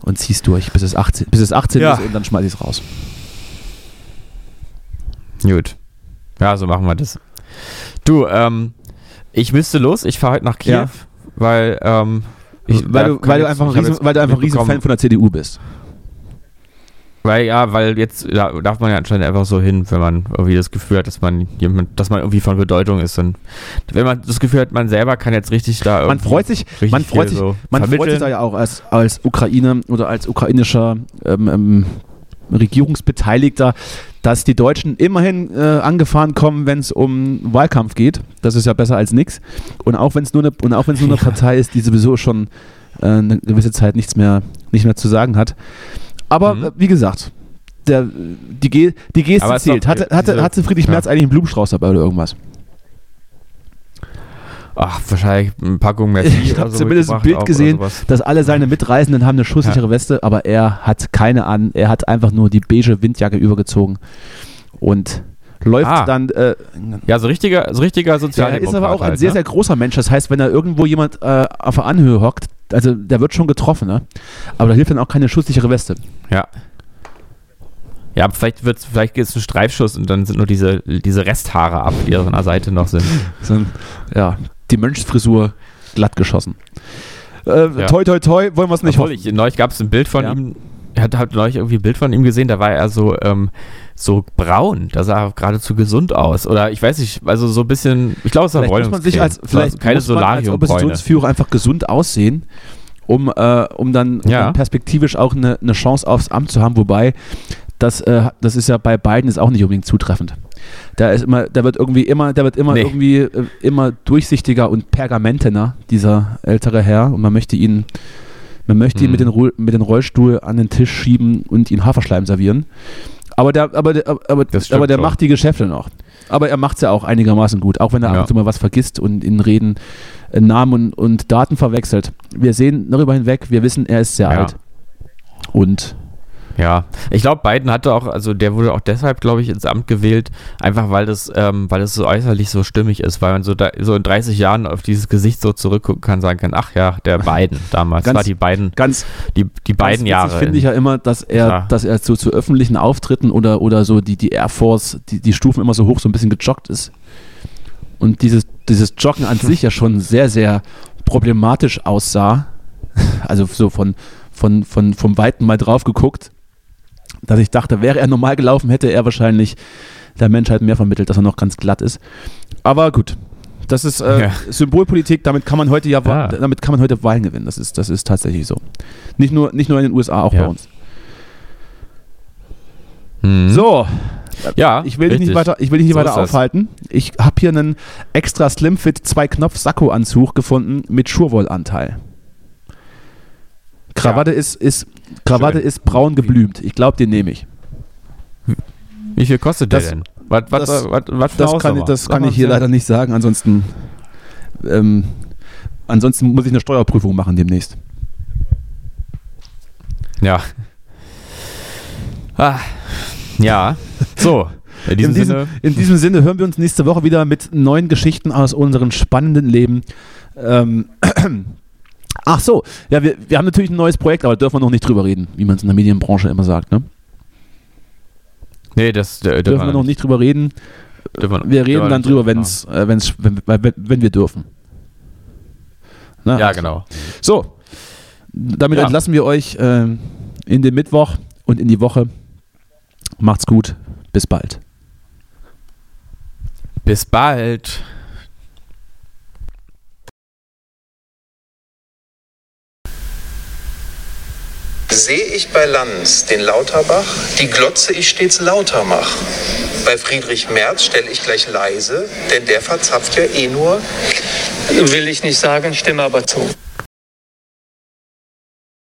Und zieh's durch, bis es 18, bis es 18 Ja. ist und dann schmeiß ich es raus. Gut. Ja, so machen wir das. Du, ähm, ich müsste los. Ich fahre heute nach Kiew, Ja. weil, ähm, ich, weil, du, weil, du einfach riesen, weil du einfach ein riesen Fan von der CDU bist. Weil, ja, weil jetzt da darf man ja anscheinend einfach so hin, wenn man irgendwie das Gefühl hat, dass man jemand, dass man irgendwie von Bedeutung ist. Und wenn man das Gefühl hat, man selber kann jetzt richtig da Man freut sich, man freut sich, so man freut sich vermitteln. da ja auch als, als Ukraine oder als ukrainischer ähm, ähm, Regierungsbeteiligter, dass die Deutschen immerhin äh, angefahren kommen, wenn es um Wahlkampf geht. Das ist ja besser als nichts. Und auch wenn es nur eine und auch wenn es nur eine Partei ist, die sowieso schon äh, eine gewisse Zeit nichts mehr, nicht mehr zu sagen hat. Aber Mhm. wie gesagt, der, die, Ge die Geste Aber zählt. doch, Hatte, hatte, diese- hatte Friedrich ja. Merz eigentlich einen Blumenstrauß dabei oder irgendwas? Ach, wahrscheinlich eine Packung mehr Ich habe zumindest ein Bild gesehen, dass alle seine Mitreisenden haben eine schusssichere Weste, aber er hat keine an. Er hat einfach nur die beige Windjacke übergezogen und läuft Ah. dann. Äh, Ja, so richtiger, so richtiger er Sozialdemokrat. ist aber auch ein halt, sehr, ne? sehr großer Mensch. Das heißt, wenn da irgendwo jemand äh, auf der Anhöhe hockt, also der wird schon getroffen, ne? Aber da hilft dann auch keine schusssichere Weste. Ja. Ja, aber vielleicht wird's, vielleicht ist es ein Streifschuss und dann sind nur diese, diese Resthaare ab, die an der Seite noch sind. Ein, ja, die Mönchsfrisur glatt geschossen. Äh, Ja. Toi, toi, toi, wollen wir es nicht Obwohl hoffen. ich, neulich gab es ein Bild von Ja. ihm, hatte halt neulich irgendwie ein Bild von ihm gesehen, da war er so, ähm, so braun, da sah er geradezu gesund aus. Oder ich weiß nicht, also so ein bisschen, ich glaube, es war Vielleicht muss man sich als, vielleicht keine muss man als. Oppositionsführer einfach gesund aussehen, um, äh, um, dann, Ja. dann perspektivisch auch eine, eine Chance aufs Amt zu haben, wobei das, äh, das ist ja bei Biden ist auch nicht unbedingt zutreffend. Der ist immer, der wird irgendwie immer, der wird immer Nee. irgendwie äh, immer durchsichtiger und pergamentener, dieser ältere Herr. Und man möchte ihn, man möchte ihn Mhm. mit, den, mit den Rollstuhl an den Tisch schieben und ihn Haferschleim servieren. Aber der, aber der, aber, aber der schon. macht die Geschäfte noch. Aber er macht es ja auch einigermaßen gut, auch wenn er Ja. ab und zu mal was vergisst und in Reden äh, Namen und, und Daten verwechselt. Wir sehen darüber hinweg, wir wissen, er ist sehr Ja. alt. Und Ja, ich glaube, Biden hatte auch, also der wurde auch deshalb, glaube ich, ins Amt gewählt, einfach weil das, ähm, weil das so äußerlich so stimmig ist, weil man so, da, so in 30 Jahren auf dieses Gesicht so zurückgucken kann, sagen kann, ach ja, der Biden damals, Ganz- war die beiden, Ganz, die, die beiden Jahre. finde ich ja immer, dass er, Ja. dass er zu, zu öffentlichen Auftritten oder, oder so die, die Air Force, die, die Stufen immer so hoch, so ein bisschen gejoggt ist. Und dieses, dieses Joggen an sich ja schon sehr, sehr problematisch aussah. Also so von, von, von, vom Weiten mal drauf geguckt, dass ich dachte, wäre er normal gelaufen, hätte er wahrscheinlich der Menschheit mehr vermittelt, dass er noch ganz glatt ist. Aber gut. Das ist äh, Ja. Symbolpolitik, damit kann man heute ja, Ja. damit kann man heute Wahlen gewinnen. Das ist, das ist tatsächlich so. Nicht nur, nicht nur in den USA, auch Ja. bei uns. Mhm. So, ja, ich will dich nicht weiter, ich will dich nicht So weiter aufhalten. Ich habe hier einen extra Slimfit Zwei-Knopf-Sakko-Anzug gefunden mit Schurwollanteil. Krawatte ist, ist, Krawatte Schön. ist braun geblümt. Ich glaube, den nehme ich. Wie viel kostet Das- der denn? Was, was, das- was, was Das kann, ich- das kann ich hier leider nicht sagen. Ansonsten, ähm, ansonsten muss ich eine Steuerprüfung machen demnächst. Ja. Ah, ja. So, in diesem, in, diesem, Sinne. in diesem Sinne hören wir uns nächste Woche wieder mit neuen Geschichten aus unserem spannenden Leben. Ähm, ach so, ja, wir, wir haben natürlich ein neues Projekt, aber dürfen wir noch nicht drüber reden, wie man es in der Medienbranche immer sagt. Ne? Nee, das äh, Dürfen wir noch nicht drüber reden. dürfen Wir reden dann drüber, wenn's, äh, wenn's, wenn, wenn, wenn wir dürfen. Na, Ja, genau. So, damit Ja. entlassen wir euch ähm, in den Mittwoch und in die Woche. Macht's gut, bis bald. Bis bald. Sehe ich bei Lanz den Lauterbach, die Glotze ich stets lauter mach. Bei Friedrich Merz stelle ich gleich leise, denn der verzapft ja eh nur. Will ich nicht sagen, stimme aber zu.